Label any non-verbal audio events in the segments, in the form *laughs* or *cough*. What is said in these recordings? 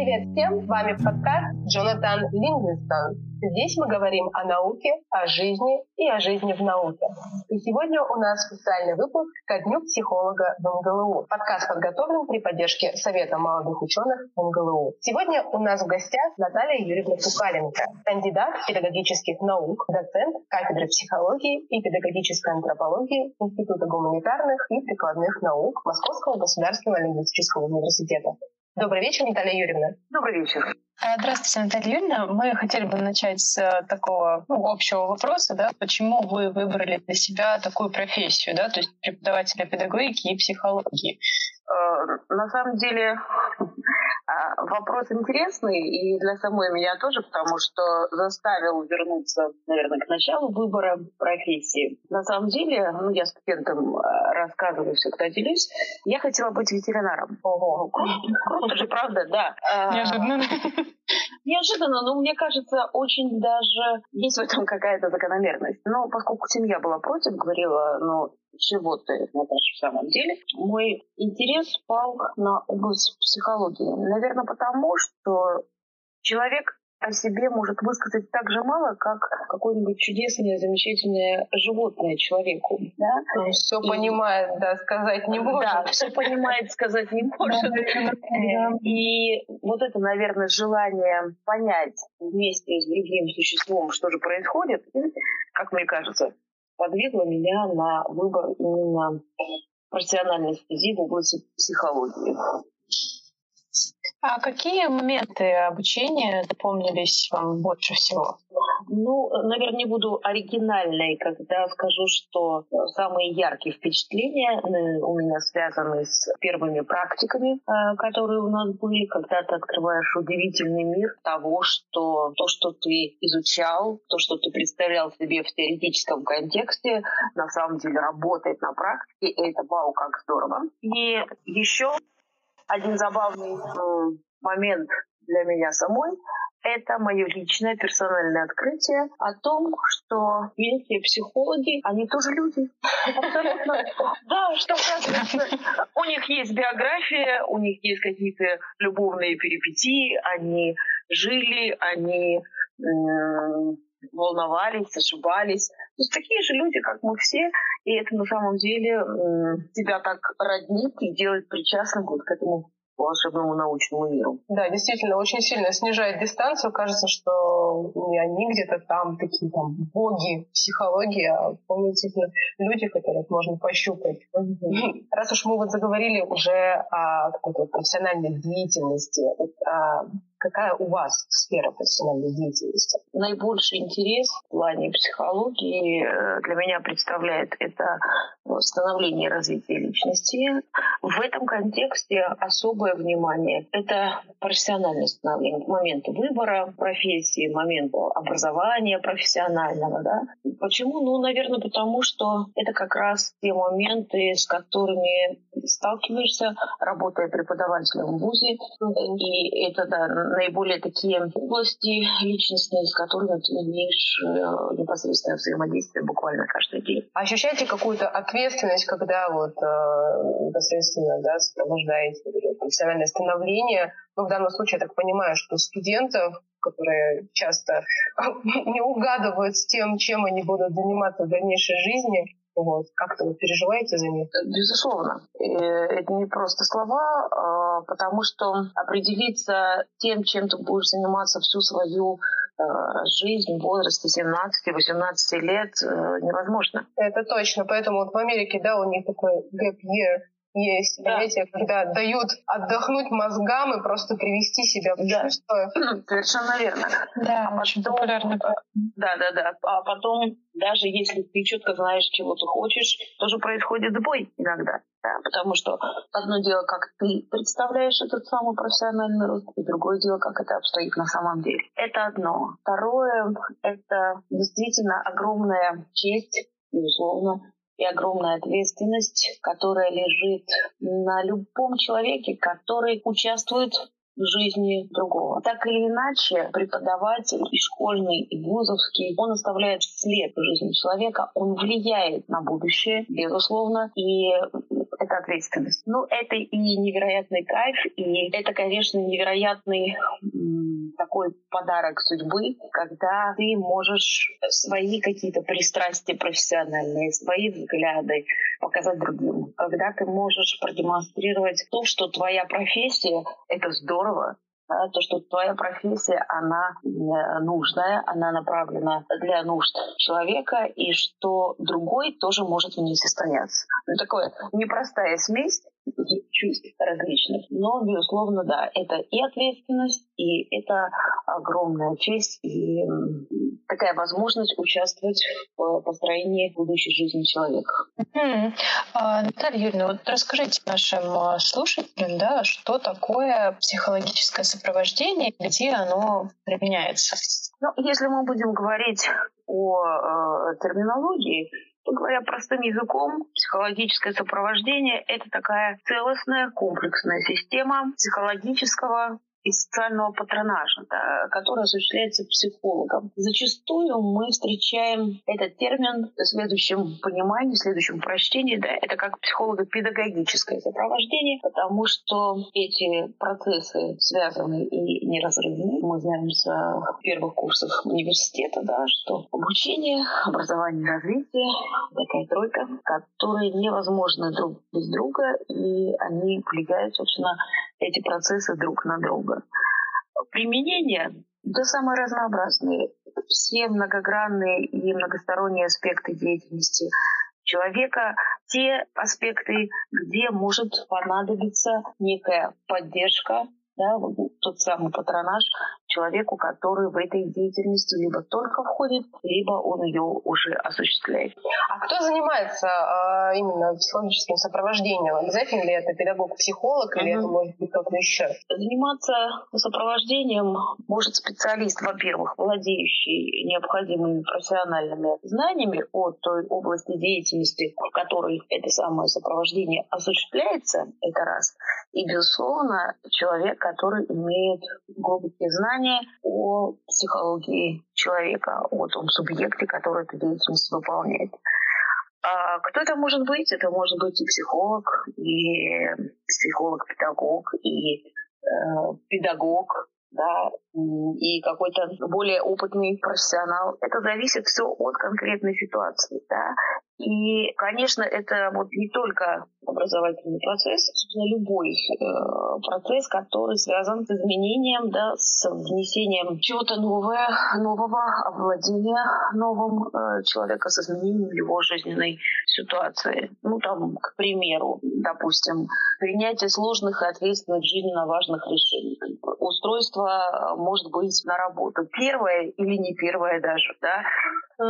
Привет всем, с вами подкаст Джонатан Лингвистон. Здесь мы говорим о науке, о жизни и о жизни в науке. И сегодня у нас специальный выпуск ко Дню психолога в МГЛУ. Подкаст подготовлен при поддержке Совета молодых ученых МГЛУ. Сегодня у нас в гостях Наталья Юрьевна Пукаленко, кандидат педагогических наук, доцент кафедры психологии и педагогической антропологии Института гуманитарных и прикладных наук Московского государственного лингвистического университета. Добрый вечер, Наталья Юрьевна. Добрый вечер. А, здравствуйте, Наталья Юрьевна. Мы хотели бы начать с э, такого ну, общего вопроса, да, почему вы выбрали для себя такую профессию, да, то есть преподавателя педагогики и психологии. Э, на самом деле а, вопрос интересный и для самой меня тоже, потому что заставил вернуться, наверное, к началу выбора профессии. На самом деле, ну, я студентам э, рассказываю, всегда делюсь, я хотела быть ветеринаром. Ого, круто же, правда, да. А, Неожиданно. *laughs* Неожиданно, но мне кажется, очень даже есть в этом какая-то закономерность. Но поскольку семья была против, говорила, ну, чего ты, Наташа, в самом деле, мой интерес пал на область психологии. Наверное, потому что человек о себе может высказать так же мало, как какое-нибудь чудесное, замечательное животное человеку. Да? Он все и... понимает, да, сказать не может. Да, все понимает, сказать не может. И вот это, наверное, желание понять вместе с другим существом, что же происходит, как мне кажется, подвигло меня на выбор именно профессиональной стези в области психологии. А какие моменты обучения запомнились вам больше всего? Ну, наверное, не буду оригинальной, когда скажу, что самые яркие впечатления э, у меня связаны с первыми практиками, э, которые у нас были, когда ты открываешь удивительный мир того, что то, что ты изучал, то, что ты представлял себе в теоретическом контексте, на самом деле работает на практике, и это вау, как здорово. И еще один забавный э, момент для меня самой это мое личное персональное открытие о том, что великие психологи, они тоже люди. Абсолютно. Да, что у них есть биография, у них есть какие-то любовные перипетии, они жили, они волновались, ошибались. То есть такие же люди, как мы все, и это на самом деле тебя так роднит и делает причастным вот к этому волшебному научному миру. Да, действительно, очень сильно снижает дистанцию. Кажется, что не они где-то там такие там боги психологии, а вполне люди, которых можно пощупать. Mm-hmm. Раз уж мы вот заговорили уже о какой-то профессиональной деятельности, о Какая у вас сфера профессиональной деятельности? Наибольший интерес в плане психологии э, для меня представляет это становление и развитие личности. В этом контексте особое внимание — это профессиональное становление, момент выбора профессии, момент образования профессионального. Да? Почему? Ну, наверное, потому что это как раз те моменты, с которыми сталкиваешься, работая преподавателем в ВУЗе. И это да, наиболее такие области личностные, с которыми ты имеешь э, непосредственное взаимодействие буквально каждый день. Ощущаете какую-то ответственность, когда вот э, непосредственно да, сопровождаете профессиональное становление? Ну, в данном случае я так понимаю, что студентов которые часто *laughs* не угадывают с тем, чем они будут заниматься в дальнейшей жизни. Вот. Как-то вы переживаете за них? Безусловно. Это не просто слова, а, потому что определиться тем, чем ты будешь заниматься всю свою а, жизнь в возрасте 17-18 лет э, невозможно. Это точно. Поэтому вот в Америке, да, у них такой gap year, есть да. понятие, когда дают отдохнуть мозгам и просто привести себя в да. чувство. Совершенно верно. Да, а очень потом, популярно. Да, да, да. А потом, даже если ты четко знаешь, чего ты хочешь, тоже происходит сбой иногда. Да, потому что одно дело, как ты представляешь этот самый профессиональный рост, и другое дело, как это обстоит на самом деле. Это одно. Второе, это действительно огромная честь, безусловно, и огромная ответственность, которая лежит на любом человеке, который участвует в жизни другого. Так или иначе, преподаватель и школьный, и вузовский, он оставляет след в жизни человека, он влияет на будущее, безусловно, и это ответственность. Ну, это и невероятный кайф, и это, конечно, невероятный такой подарок судьбы, когда ты можешь свои какие-то пристрастия профессиональные, свои взгляды показать другим. Когда ты можешь продемонстрировать то, что твоя профессия — это здорово, да, то, что твоя профессия, она нужная, она направлена для нужд человека, и что другой тоже может в ней состояться. Ну, такое непростая смесь чувств различных. Но, безусловно, да, это и ответственность, и это огромная честь, и такая возможность участвовать в построении будущей жизни человека. Mm-hmm. А, Наталья Юрьевна, вот расскажите нашим а, слушателям, да, что такое психологическое сопровождение, где оно применяется? Ну, если мы будем говорить о э, терминологии, говоря простым языком, психологическое сопровождение – это такая целостная комплексная система психологического и социального патронажа, да, который осуществляется психологом. Зачастую мы встречаем этот термин в следующем понимании, в следующем прочтении, да, это как психолого-педагогическое сопровождение, потому что эти процессы связаны и неразрывны. Мы знаем с первых курсов университета, да, что обучение, образование, развитие — такая тройка, которые невозможны друг без друга, и они влияют, собственно, эти процессы друг на друга. Применение. Да самые разнообразные, все многогранные и многосторонние аспекты деятельности человека, те аспекты, где может понадобиться некая поддержка, да, тот самый патронаж человеку, который в этой деятельности либо только входит, либо он ее уже осуществляет. А кто занимается э, именно психологическим сопровождением? Обязательно ли это педагог-психолог или это может быть кто-то еще? Заниматься сопровождением может специалист, во-первых, владеющий необходимыми профессиональными знаниями о той области деятельности, в которой это самое сопровождение осуществляется, это раз. И, безусловно, человек, который имеет глубокие знания о психологии человека, о том субъекте, который эту деятельность выполняет. А кто это может быть? Это может быть и психолог, и психолог-педагог, и э, педагог, да, и какой-то более опытный профессионал. Это зависит все от конкретной ситуации, да. И, конечно, это вот не только образовательный процесс, собственно, любой э, процесс, который связан с изменением, да, с внесением чего-то нового, нового овладения новым э, человека, с изменением его жизненной ситуации. Ну, там, к примеру, допустим, принятие сложных и ответственных жизненно важных решений. Устройство может быть на работу. Первое или не первое даже, да,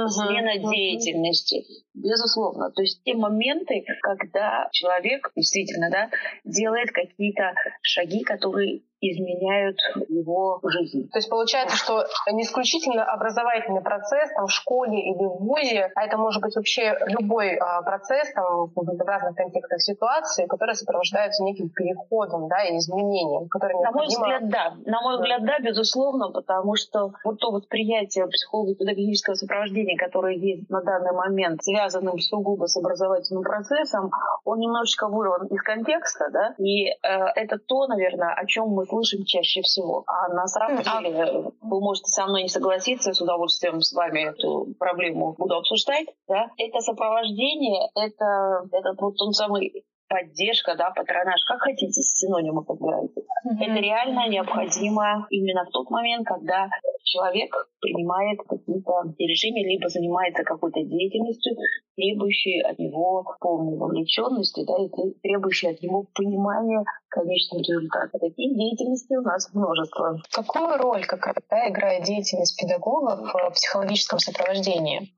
смена uh-huh. деятельности. Безусловно. То есть те моменты, когда человек действительно да, делает какие-то шаги, которые изменяют его жизнь. То есть получается, что не исключительно образовательный процесс там, в школе или в ВУЗе, а это может быть вообще любой а, процесс там, в разных контекстах ситуации, который сопровождается неким переходом да, и изменением. Который На мой взгляд, да. На мой взгляд, да, безусловно, потому что вот то восприятие психолого-педагогического сопровождения, которое есть на данный момент, связанным сугубо с образовательным процессом, он немножечко вырван из контекста, да, и э, это то, наверное, о чем мы слышим чаще всего. А на самом а деле вы можете со мной не согласиться, с удовольствием с вами эту проблему буду обсуждать. Да? Это сопровождение, это, это вот тот самый поддержка, да, патронаж, как хотите, синонимы подбирайте. Mm-hmm. Это реально необходимо именно в тот момент, когда человек принимает какие-то решения, либо занимается какой-то деятельностью, требующей от него полной вовлеченности, да, и требующей от него понимания конечного результата. Таких деятельностей у нас множество. Какую роль какая играет деятельность педагога в психологическом сопровождении?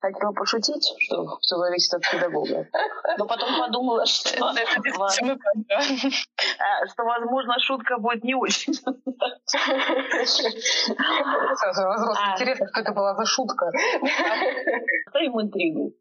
Хотела пошутить, что все зависит от педагога. Но потом подумала, что, что *laughs* возможно, шутка будет не очень. *laughs* Сразу а. интересно, что это была за шутка. Ставим интригу.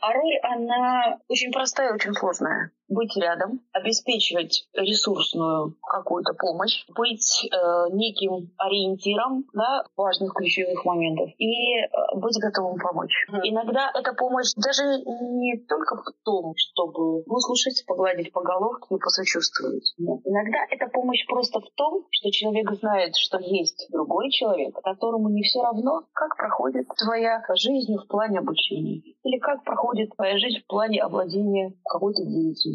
А роль, она очень простая, очень сложная. Быть рядом, обеспечивать ресурсную какую-то помощь, быть э, неким ориентиром да, важных ключевых моментов и э, быть готовым помочь. Mm-hmm. Иногда эта помощь даже не только в том, чтобы выслушать, погладить по головке и посочувствовать. Нет. Иногда эта помощь просто в том, что человек знает, что есть другой человек, которому не все равно, как проходит твоя жизнь в плане обучения, или как проходит твоя жизнь в плане овладения какой-то деятельностью,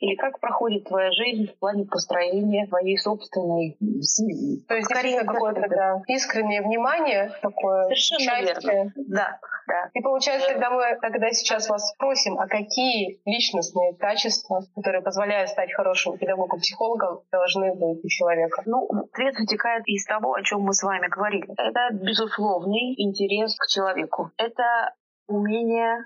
или как проходит твоя жизнь в плане построения твоей собственной семьи. То есть Скорее какое-то да, искреннее внимание такое. Совершенно участие. верно. Да, да. И получается, когда мы тогда сейчас вас спросим, а какие личностные качества, которые позволяют стать хорошим педагогом-психологом, должны быть у человека? Ну, ответ вытекает из того, о чем мы с вами говорили. Это безусловный интерес к человеку. Это умение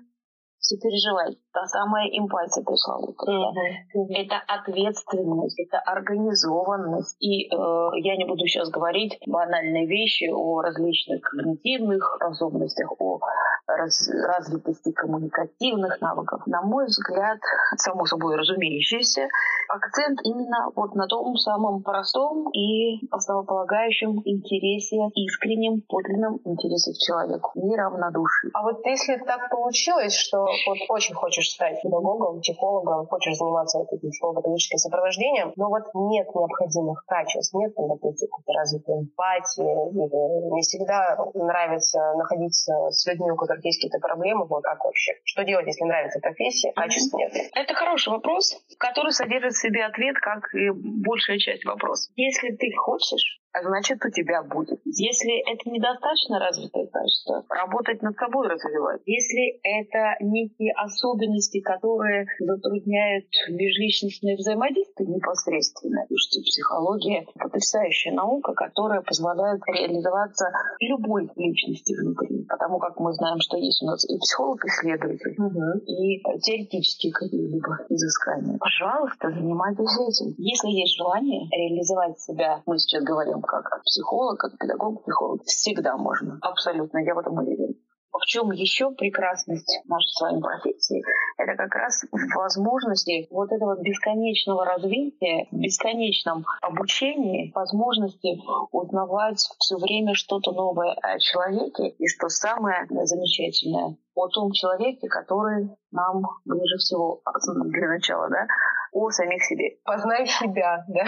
сопереживать та самая эмпатия пресловутая. Mm-hmm. Это ответственность, это организованность. И э, я не буду сейчас говорить банальные вещи о различных когнитивных способностях, о раз, развитости коммуникативных навыков. На мой взгляд, само собой разумеющийся, акцент именно вот на том самом простом и основополагающем интересе, искреннем, подлинном интересе к человеку, неравнодушии. А вот если так получилось, что вот очень хочешь стать педагогом, психологом, хочешь заниматься вот этим психолого-педагогическим сопровождением, но вот нет необходимых качеств, нет, допустим, развитой эмпатии, или не всегда нравится находиться с людьми, у которых есть какие-то проблемы, вот как вообще? Что делать, если нравится профессия, качеств нет? Это хороший вопрос, который содержит в себе ответ, как и большая часть вопросов. Если ты хочешь, а значит у тебя будет. Если это недостаточно развитое качество, работать над собой развивать. Если это некие особенности, которые затрудняют межличностное взаимодействие непосредственно, что психология — потрясающая наука, которая позволяет реализоваться любой личности внутри. Потому как мы знаем, что есть у нас и психолог-исследователь, угу. и теоретические какие-либо изыскания. Пожалуйста, занимайтесь этим. Если есть желание реализовать себя, мы сейчас говорим как психолог, как педагог-психолог. Всегда можно. Абсолютно, я в этом уверена. В чем еще прекрасность нашей с вами профессии? Это как раз возможности вот этого бесконечного развития, бесконечном обучении, возможности узнавать все время что-то новое о человеке. И что самое замечательное, о том человеке, который нам ближе всего для начала, да, о самих себе. Познай себя, да?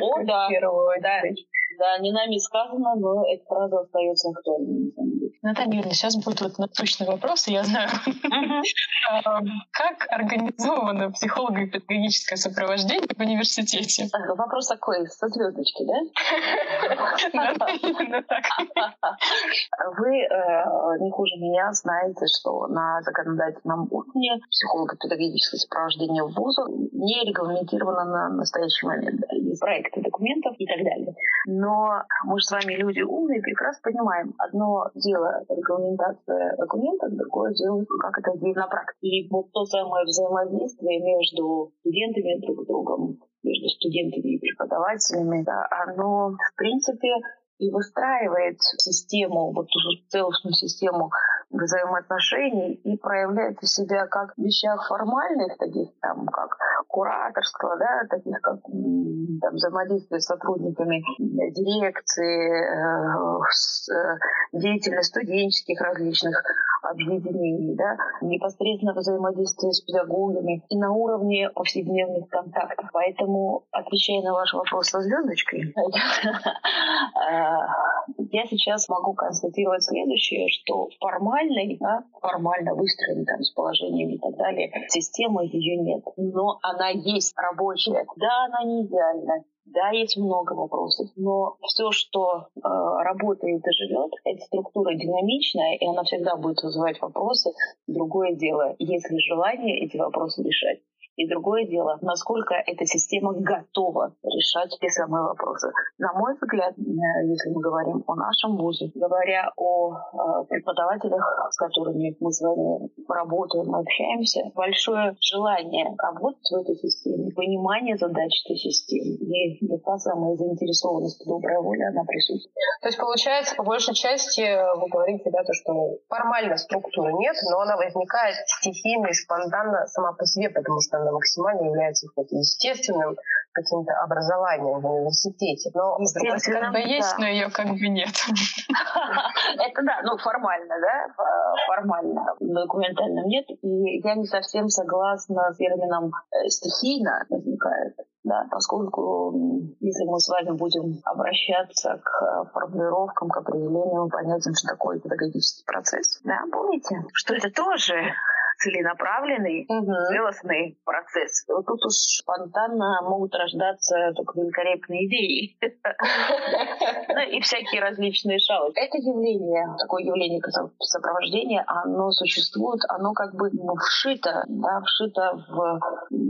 О, да. *laughs* Да. Да, не нами сказано, но эта фраза остается актуальной, на самом деле. Наталья Юрьевна, сейчас будет вот насущный вопрос, я знаю. *laughs* Как организовано психолого-педагогическое сопровождение в университете? Вопрос такой, со звездочки, да? *laughs* *laughs* Вы э, не хуже меня знаете, что на законодательном уровне психолого-педагогическое сопровождение в вузах не регламентировано на настоящий момент. Есть проекты документов и так далее. Но мы же с вами люди умные, прекрасно понимаем. Одно дело регламентация документов, другое дело, как это делать на практике. И вот то самое взаимодействие между студентами друг другом, между студентами и преподавателями, да, оно, в принципе, и выстраивает систему, вот эту целостную систему взаимоотношений и проявляет себя как в вещах формальных, таких там, как кураторство, да, таких как там, взаимодействие с сотрудниками дирекции, э, э, деятельность студенческих различных объединений, да, непосредственно взаимодействие с педагогами и на уровне повседневных контактов. Поэтому, отвечая на ваш вопрос со звездочкой, *laughs* я сейчас могу констатировать следующее, что формальной, да, формально выстроенной там, с положением и так далее, системы ее нет. Но она есть рабочая. Да, она не идеальна. Да, есть много вопросов, но все, что э, работает и живет, эта структура динамичная, и она всегда будет вызывать вопросы. Другое дело, если желание эти вопросы решать. И другое дело, насколько эта система готова решать те самые вопросы. На мой взгляд, э, если мы говорим о нашем вузе, говоря о э, преподавателях, с которыми мы с вами работаем, общаемся, большое желание работать в этой системе, понимание задач этой системы и та самая заинтересованность, добрая воля, она присутствует. То есть, получается, по большей части вы говорите, да, то, что формально структуры нет, но она возникает стихийно и спонтанно сама по себе, потому что она максимально является естественным каким-то образованием в университете. Но как бы есть, но ее как бы нет. *laughs* Это да, ну формально, да, формально. Документально нет. И я не совсем согласна с термином э, стихийно возникает да, поскольку если мы с вами будем обращаться к формулировкам, к определениям, понятиям, что такое педагогический процесс, да, помните, что это тоже целенаправленный, угу. целостный процесс. Вот тут уж спонтанно могут рождаться только великолепные идеи. *laughs* Ну и всякие различные шалости. Это явление, такое явление сопровождения, оно существует, оно как бы вшито, да, вшито в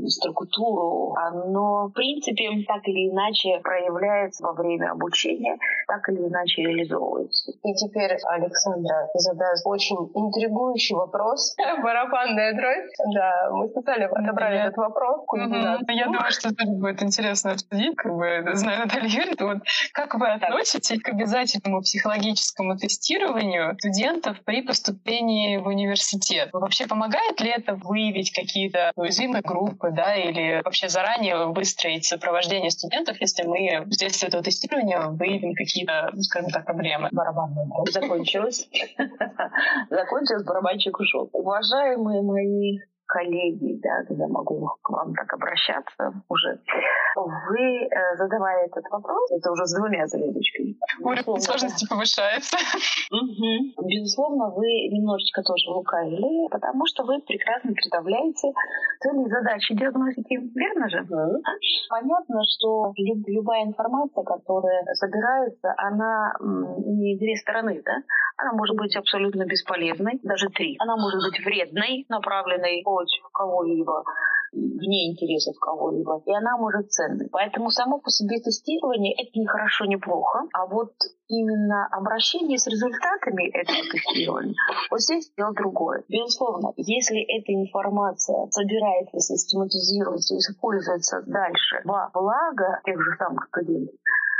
структуру, оно в принципе так или иначе проявляется во время обучения, так или иначе реализовывается. И теперь Александра задаст очень интригующий вопрос. Барабан барабанная дробь. Да, мы специально отобрали этот вопрос. Я думаю, что это будет интересно обсудить, как бы, знаю Наталья Юрьевна, вот как вы относитесь к обязательному психологическому тестированию студентов при поступлении в университет? Вообще помогает ли это выявить какие-то уязвимые группы, да, или вообще заранее выстроить сопровождение студентов, если мы здесь этого тестирования выявим какие-то, скажем так, проблемы? Барабанная закончилась. *laughs* Закончилась, барабанщик ушел. Уважаемые уважаемые мои коллеги, да, я могу к вам так обращаться уже. Вы, э, задавая этот вопрос, это уже с двумя звездочками. Уровень сложности да. повышается. Угу. Безусловно, вы немножечко тоже лукавили, потому что вы прекрасно представляете цели и задачи диагностики, верно же? Угу. Понятно, что люб, любая информация, которая собирается, она имеет две стороны, да? Она может быть абсолютно бесполезной, даже три. Она может быть вредной, направленной против кого-либо, вне интересов кого-либо, и она может ценной. Поэтому само по себе тестирование — это не хорошо, не плохо, а вот именно обращение с результатами этого тестирования, вот здесь дело другое. Безусловно, если эта информация собирается, систематизируется и используется дальше во благо тех же самых студентов,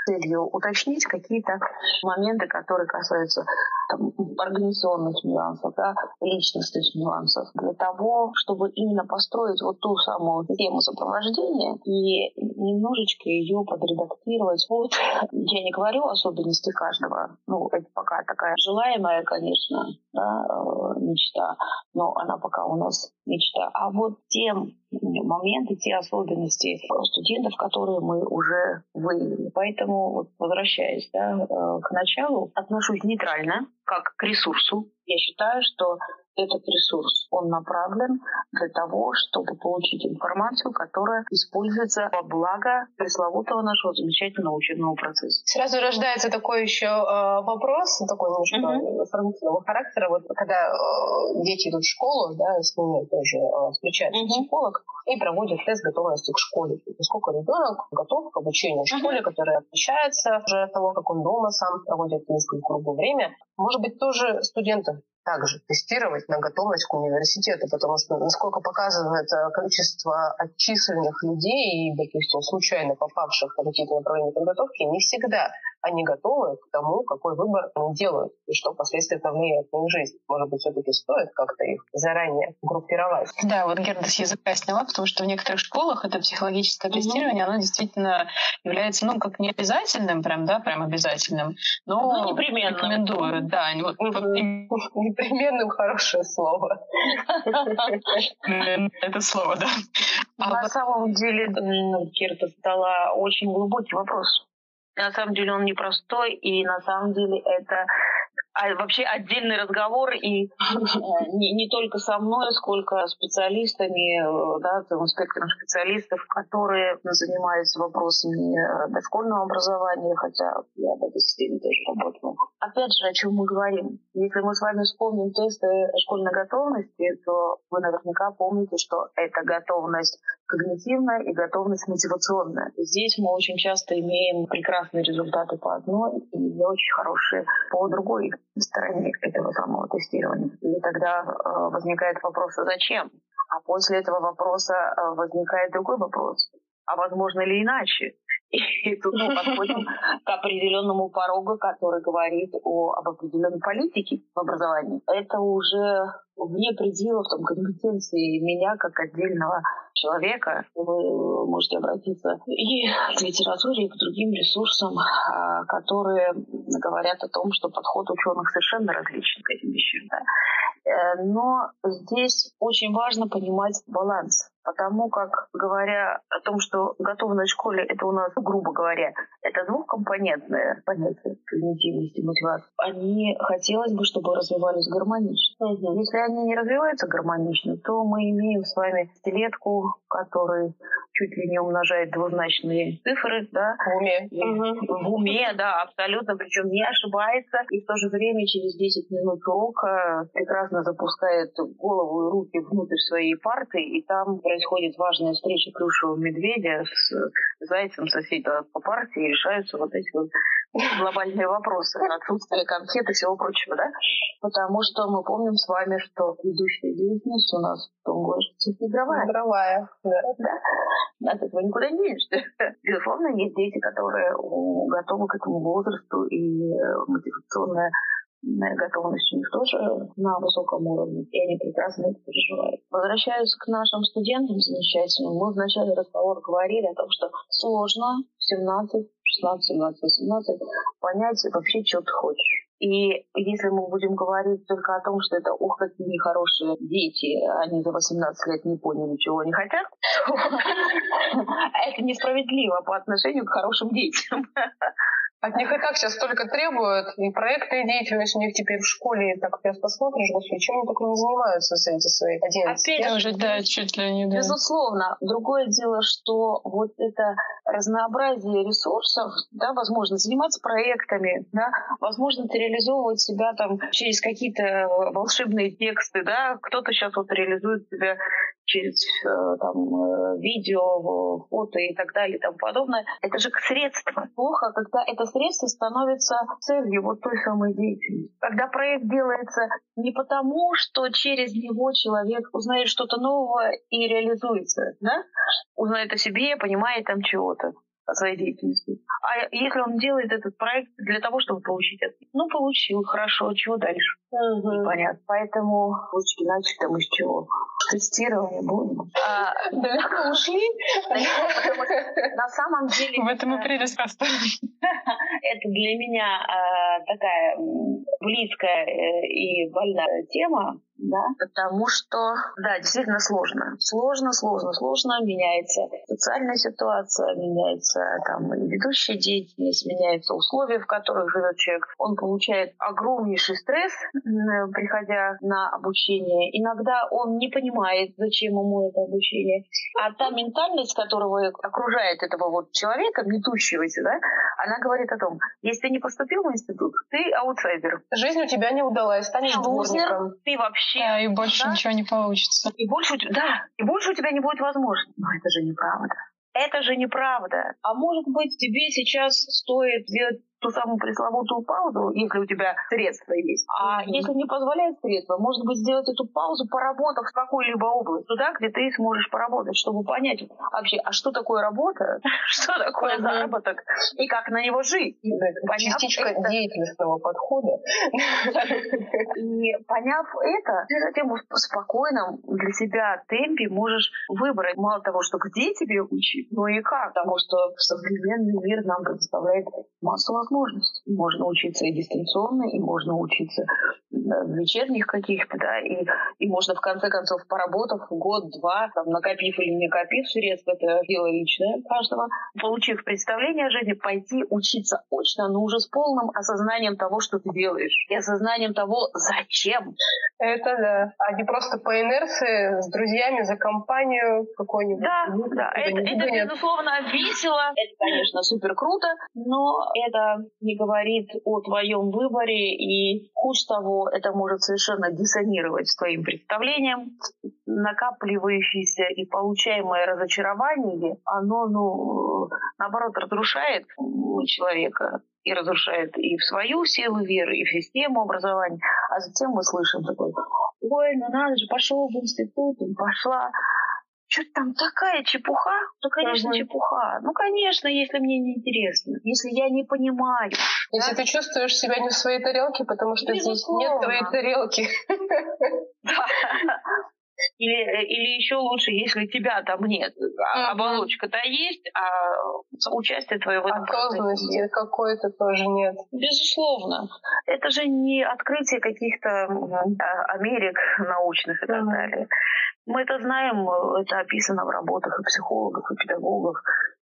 целью уточнить какие-то моменты, которые касаются там, организационных нюансов, да, личностных нюансов, для того, чтобы именно построить вот ту самую тему сопровождения и немножечко ее подредактировать Вот *laughs* я не говорю особенности каждого, ну, это пока такая желаемая, конечно, да, э, мечта, но она пока у нас мечта. А вот тем моменты, те особенности студентов, которые мы уже выявили. Поэтому, вот, возвращаясь да, э, к началу, отношусь нейтрально, как к ресурсу. Я считаю, что этот ресурс, он направлен для того, чтобы получить информацию, которая используется во благо пресловутого нашего замечательного учебного процесса. Сразу рождается такой еще э, вопрос, такой немножко mm-hmm. сравнительного характера. Вот когда э, дети идут в школу, да, с ними тоже э, встречается mm-hmm. психолог и проводит тест готовности к школе. Насколько ребенок готов к обучению в школе, mm-hmm. который отличается уже от того, как он дома сам проводит несколько кругов время. Может быть, тоже студентов также тестировать на готовность к университету, потому что, насколько показывает количество отчисленных людей и, допустим, случайно попавших на какие-то направления подготовки, не всегда они готовы к тому, какой выбор они делают и что впоследствии повлияет на их жизнь. Может быть, все-таки стоит как-то их заранее группировать. Да, вот Герда с языка сняла, потому что в некоторых школах это психологическое тестирование, mm-hmm. оно действительно является, ну, как не обязательным, прям, да, прям обязательным, но ну, непременно. рекомендую, да. Вот, mm-hmm. *laughs* Непременным хорошее слово. Это слово, да. На а самом деле, Герда задала очень глубокий вопрос. На самом деле он непростой, и на самом деле это а вообще отдельный разговор и э, не, не только со мной, сколько специалистами, э, да, целым спектром специалистов, которые занимаются вопросами э, дошкольного образования, хотя я в этой системе тоже работаю. Опять же, о чем мы говорим? Если мы с вами вспомним тесты школьной готовности, то вы наверняка помните, что это готовность когнитивная и готовность мотивационная. Здесь мы очень часто имеем прекрасные результаты по одной и не очень хорошие по другой стороне этого самого тестирования. И тогда э, возникает вопрос, а зачем? А после этого вопроса э, возникает другой вопрос. А возможно ли иначе? И тут мы подходим к определенному порогу, который говорит о, об определенной политике в образовании. Это уже вне пределов там, компетенции меня как отдельного человека. Вы можете обратиться и к литературе, и к другим ресурсам, а, которые говорят о том, что подход ученых совершенно различен к этим вещам. Да? Э, но здесь очень важно понимать баланс. Потому как, говоря о том, что готовность в школе, это у нас, грубо говоря, это двухкомпонентное понятие когнитивности, мотивации, они хотелось бы, чтобы развивались гармонично. Если они не развиваются гармонично, то мы имеем с вами стилетку, который чуть ли не умножает двузначные цифры, да. В уме. В уме, да, абсолютно, причем не ошибается, и в то же время через 10 минут урока прекрасно запускает голову и руки внутрь своей парты, и там происходит важная встреча плюшевого медведя с зайцем соседа по партии, и решаются вот эти вот глобальные вопросы, отсутствие конфет и всего прочего, да? Потому что мы помним с вами, что ведущая деятельность у нас в том городе игровая. Игровая, да. да. От этого никуда не денешься. Безусловно, есть дети, которые готовы к этому возрасту, и э, мотивационная готовность у них тоже на высоком уровне, и они прекрасно это переживают. Возвращаясь к нашим студентам замечательным, мы в начале разговора говорили о том, что сложно в 17, 16, 17, 18 понять вообще, что ты хочешь. И если мы будем говорить только о том, что это, ух, какие нехорошие дети, они за 18 лет не поняли, чего они хотят, *laughs* это несправедливо по отношению к хорошим детям. *laughs* От них и так сейчас только требуют, и проектная деятельность у них теперь в школе, так сейчас посмотришь, господи, чем они только не занимаются с эти свои 11 Опять же, да, чуть ли не, да. Безусловно. Другое дело, что вот это разнообразие ресурсов, да, возможно, заниматься проектами, да, возможно, реализовывать себя там через какие-то волшебные тексты, да, кто-то сейчас вот реализует себя через э, там, э, видео, фото и так далее и тому подобное. Это же средство. Плохо, когда это средство становится целью вот той самой деятельности. Когда проект делается не потому, что через него человек узнает что-то новое и реализуется, да? узнает о себе, понимает там чего-то своей деятельности. А если он делает этот проект для того, чтобы получить это? Ну, получил, хорошо, чего дальше? Угу. Непонятно. Поэтому лучше начать там из чего? Тестирование будем. А, далеко ушли? На самом деле... В этом и прелесть *laughs* Это для меня а, такая близкая э, и больная тема, да, потому что, да, действительно сложно. Сложно, сложно, сложно. Меняется социальная ситуация, меняется там и ведущая деятельность, меняются условия, в которых живет человек. Он получает огромнейший стресс, приходя на обучение. Иногда он не понимает, зачем ему это обучение. А та ментальность, которого окружает этого вот человека, метущегося, да, она говорит о том, если ты не поступил в институт, ты аутсайдер. Жизнь у тебя не удалась, станешь дворником. Ты вообще... Да, и больше да? ничего не получится. И больше, да, и больше у тебя не будет возможности. Но это же неправда. Это же неправда. А может быть, тебе сейчас стоит сделать ту самую пресловутую паузу, если у тебя средства есть. А mm-hmm. если не позволяет средства, может быть, сделать эту паузу, поработав в какой-либо области, туда, где ты сможешь поработать, чтобы понять вообще, а что такое работа, *laughs* что такое mm-hmm. заработок и как на него жить. Поняв Частичка это... деятельностного подхода. *laughs* И поняв это, ты затем в спокойном для себя темпе можешь выбрать мало того, что где тебе учить, но и как, потому что современный мир нам предоставляет массу возможностей возможность. Можно учиться и дистанционно, и можно учиться в вечерних каких-то, да, и, и можно в конце концов, поработав год-два, там, накопив или не накопив средств, это дело личное каждого, получив представление о жизни, пойти учиться очно, но уже с полным осознанием того, что ты делаешь, и осознанием того, зачем. Это да. А не просто по инерции с друзьями за компанию какой-нибудь. Да, да. Это, это, безусловно, весело. Это, конечно, супер круто, но это не говорит о твоем выборе, и хуже того, это может совершенно диссонировать с твоим представлением. Накапливающееся и получаемое разочарование, оно, ну, наоборот, разрушает человека и разрушает и в свою силу веры, и в систему образования. А затем мы слышим такой, ой, ну надо же, пошел в институт, пошла, что там такая чепуха? Ну, конечно, угу. чепуха. Ну, конечно, если мне не интересно, если я не понимаю. Если да? ты чувствуешь себя не в своей тарелке, потому что Безусловно. здесь нет твоей тарелки. *laughs* Да. Или, э, или еще лучше, если тебя там нет. А оболочка-то есть, а участие твоего этом Осознанности какой-то тоже нет. Безусловно. Это же не открытие каких-то а, Америк научных и так далее. Мы это знаем, это описано в работах и психологов, и педагогов,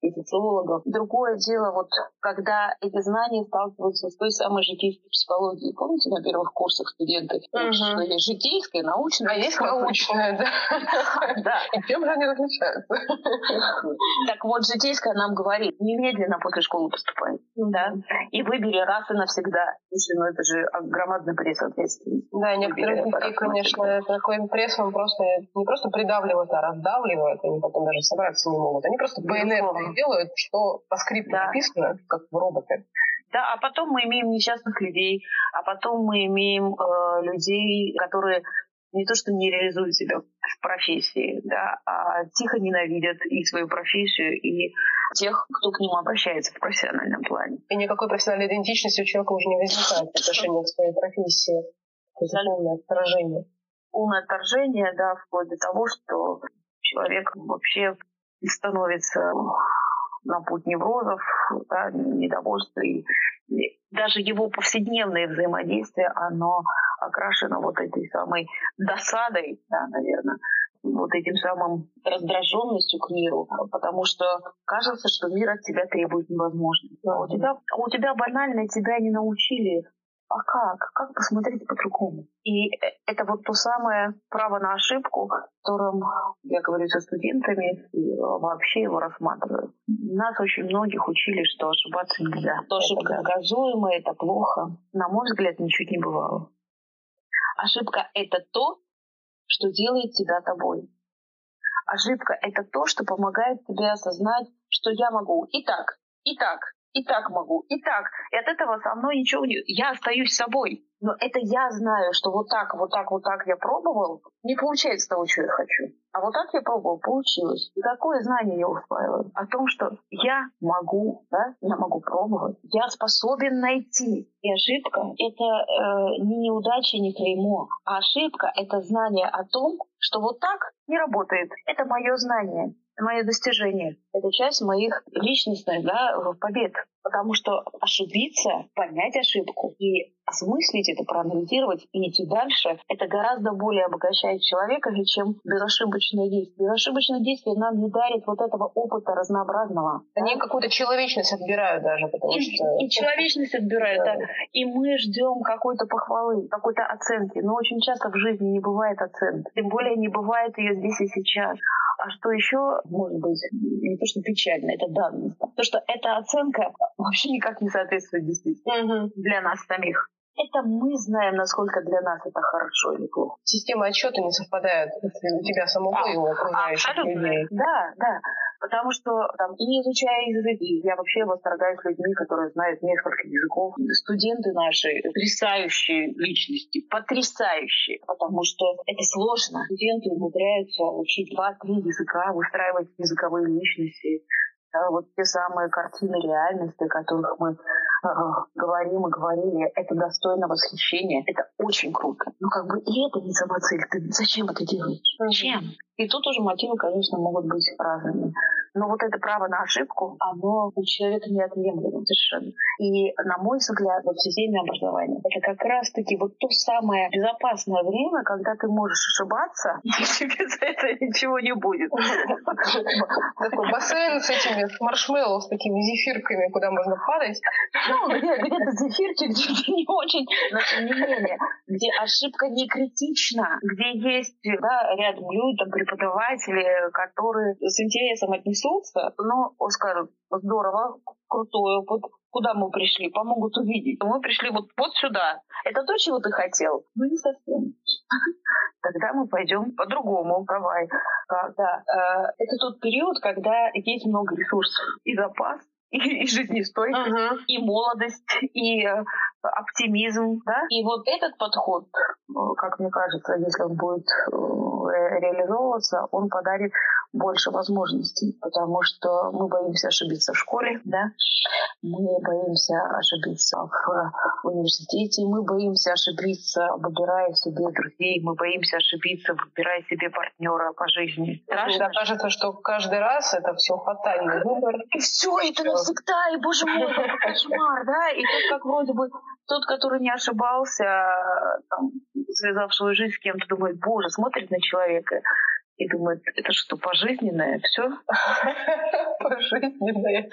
и социологов. Другое дело, вот когда эти знания сталкиваются с той самой житейской психологией. Помните, на первых курсах студенты угу. что есть житейская, научная. А есть научная, да. Да. И чем же они различаются? Так вот, житейская нам говорит, немедленно после школы поступай. Да. И выбери раз и навсегда. Слушай, ну это же громадный пресс ответственности. Да, некоторые детей, конечно, такой пресс, он просто не просто придавливают, а раздавливают, они потом даже собраться не могут. Они просто по инерции делают, что по скрипту да. написано, как в роботе. Да, а потом мы имеем несчастных людей, а потом мы имеем э, людей, которые не то что не реализуют себя в профессии, да, а тихо ненавидят и свою профессию, и тех, кто к ним обращается в профессиональном плане. И никакой профессиональной идентичности у человека уже не возникает по отношению к своей профессии. Это полное отторжение. Полное отторжение, да, вплоть до того, что человек вообще становится на путь неврозов, да, недовольства. И даже его повседневное взаимодействие, оно окрашено вот этой самой досадой, да, наверное, вот этим самым раздраженностью к миру, потому что кажется, что мир от тебя требует невозможного. А у тебя, а у тебя банально тебя не научили а как? Как посмотреть по-другому? И э, это вот то самое право на ошибку, которым я говорю со студентами и э, вообще его рассматриваю. Нас очень многих учили, что ошибаться нельзя. То ошибка наказуемая, это плохо. На мой взгляд, ничуть не бывало. Ошибка — это то, что делает тебя тобой. Ошибка — это то, что помогает тебе осознать, что я могу и так, и так, и так могу, и так. И от этого со мной ничего не... Я остаюсь собой. Но это я знаю, что вот так, вот так, вот так я пробовал, не получается того, что я хочу. А вот так я пробовал, получилось. И какое знание я усваиваю? О том, что я могу, да, я могу пробовать, я способен найти. И ошибка — это э, не неудача, не клеймо, а ошибка — это знание о том, что вот так не работает. Это мое знание мое достижение. Это часть моих личностных да, побед. Потому что ошибиться, понять ошибку и осмыслить это, проанализировать и идти дальше, это гораздо более обогащает человека, чем безошибочное действие. Безошибочное действие нам не дарит вот этого опыта разнообразного. Они да? какую-то человечность отбирают даже, потому и, что... И человечность отбирают, да. да. И мы ждем какой-то похвалы, какой-то оценки. Но очень часто в жизни не бывает оценки. Тем более не бывает ее здесь и сейчас. А что еще может быть не то, что печально, это данность. То, что эта оценка вообще никак не соответствует действительности для нас самих. Это мы знаем, насколько для нас это хорошо или плохо. Система отчета не совпадает у тебя самого а, и у окружающих людей. Да, да. Потому что там, и изучая языки, я вообще восторгаюсь людьми, которые знают несколько языков. Студенты наши потрясающие личности, потрясающие, потому что это сложно. Студенты умудряются учить два-три языка, выстраивать языковые личности. Вот те самые картины реальности, о которых мы э, говорим и говорили, это достойно восхищения, это очень круто. Но как бы и это не самоцель. Ты зачем это делаешь? Зачем? И тут уже мотивы, конечно, могут быть разными. Но вот это право на ошибку, оно у человека неотъемлемо совершенно. И, на мой взгляд, вот системное образование, это как раз-таки вот то самое безопасное время, когда ты можешь ошибаться, *laughs* и тебе за это ничего не будет. Такой бассейн с этими, с маршмеллоу, с такими зефирками, куда можно падать. Ну, где-то зефирки, где-то не очень, но тем не менее, где ошибка не критична, где есть да, рядом люди, там, преподаватели, которые с интересом отнесутся, но скажут, здорово, крутой опыт, куда мы пришли, помогут увидеть. Мы пришли вот, вот сюда. Это то, чего ты хотел? Ну, не совсем. *laughs* Тогда мы пойдем по-другому. Давай. Да. Э, это тот период, когда есть много ресурсов и запас, *laughs* и, и жизнестойкость, uh-huh. и молодость, и э, оптимизм. Да? И вот этот подход, э, как мне кажется, если он будет реализовываться, он подарит больше возможностей, потому что мы боимся ошибиться в школе, да, мы боимся ошибиться в университете, мы боимся ошибиться, выбирая себе друзей, мы боимся ошибиться, выбирая себе партнера по жизни. Страшно. Мне кажется, что каждый раз это все фатальный выбор. И все, это навсегда, и, боже мой, какой кошмар, да, и тут как вроде бы тот, который не ошибался, там, связав свою жизнь с кем-то, думает, боже, смотрит на человека, и думает, это что, пожизненное все? *laughs* Пожизненное.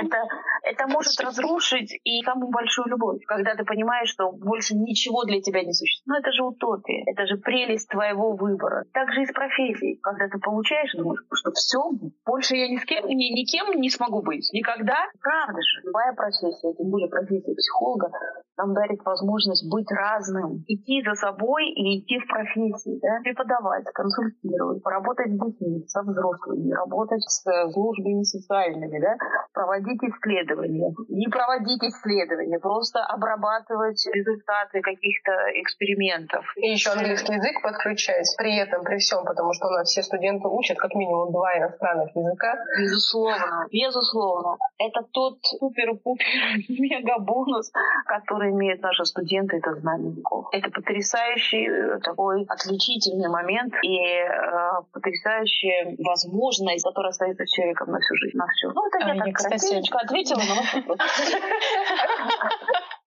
Это, это может разрушить и самую большую любовь, когда ты понимаешь, что больше ничего для тебя не существует. Ну это же утопия, это же прелесть твоего выбора. Так же и с профессией. Когда ты получаешь, думаешь, что все, больше я ни с кем, ни, никем не смогу быть. Никогда. Правда же. Любая профессия, тем более профессия психолога, нам дарит возможность быть разным, идти за собой и идти в профессии, да, преподавать, консультировать, поработать с детьми, со взрослыми, работать с э, службами социальными, да, проводить исследования. Не проводить исследования, просто обрабатывать результаты каких-то экспериментов. И еще английский язык подключать при этом, при всем, потому что у нас все студенты учат как минимум два иностранных языка. Безусловно, безусловно. Это тот супер-пупер мега-бонус, который имеют наши студенты, это знание языков. Это потрясающий э, такой отличительный момент и э, потрясающая возможность, которая остается человеком на всю жизнь, на всю. Ну, это я а, так кстати... ответила на ваш вопрос. *laughs*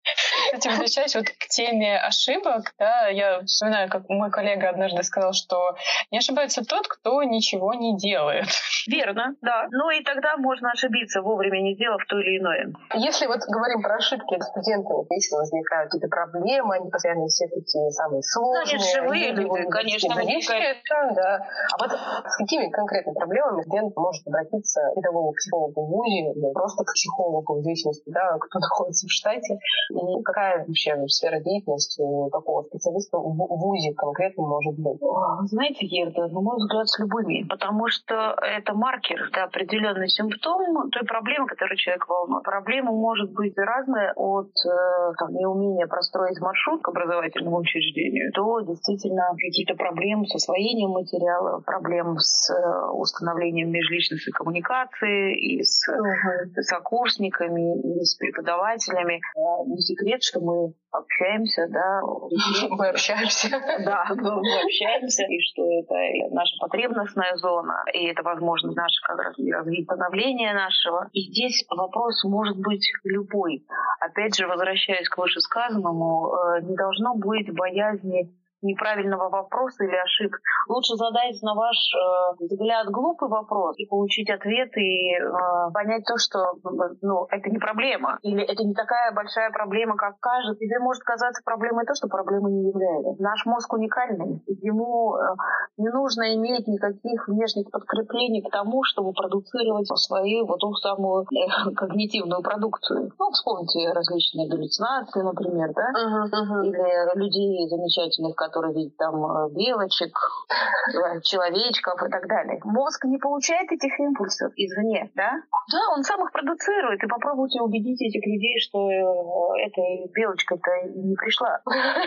Кстати, возвращаясь вот к теме ошибок, да, я вспоминаю, как мой коллега однажды сказал, что не ошибается тот, кто ничего не делает. Верно, да. Ну и тогда можно ошибиться, вовремя не сделав то или иное. Если вот говорим про ошибки студентов, если возникают какие-то проблемы, они постоянно все такие самые сложные. Ну, живые люди, конечно. конечно, да. А вот с какими конкретными проблемами студент может обратиться к педагогу, психологу в ВУЗе, или просто к психологу, в зависимости, да, кто *laughs* находится в штате, и какая вообще сфера деятельности такого специалиста в ВУЗе конкретно может быть? Знаете, Герда, на мой взгляд, с любыми, потому что это маркер, это определенный симптом той проблемы, которую человек волнует. Проблема может быть разная от э, там, неумения простроить маршрут к образовательному учреждению до действительно каких-то проблем с освоением материала, проблем с э, установлением межличностной коммуникации и с uh-huh. сокурсниками, и с преподавателями. Секрет, что мы общаемся, да. *laughs* Мы общаемся. Да, мы общаемся, и что это наша потребностная зона, и это возможность наше как раз развить становление нашего. И здесь вопрос может быть любой. Опять же, возвращаясь к вышесказанному, э, не должно быть боязни неправильного вопроса или ошибки. Лучше задать, на ваш э, взгляд, глупый вопрос и получить ответ и э, понять то, что ну, это не проблема. Или это не такая большая проблема, как кажется. Тебе может казаться проблемой то, что проблема не является. Наш мозг уникальный. Ему э, не нужно иметь никаких внешних подкреплений к тому, чтобы продуцировать свою вот ту самую э, *laughs* когнитивную продукцию. Ну, вспомните различные галлюцинации, например, да? Uh-huh, uh-huh. Или людей замечательных, которые который видит там э, белочек, человечков и так далее. Мозг не получает этих импульсов извне, да? Да, он сам их продуцирует. И попробуйте убедить этих людей, что э, эта белочка-то не пришла.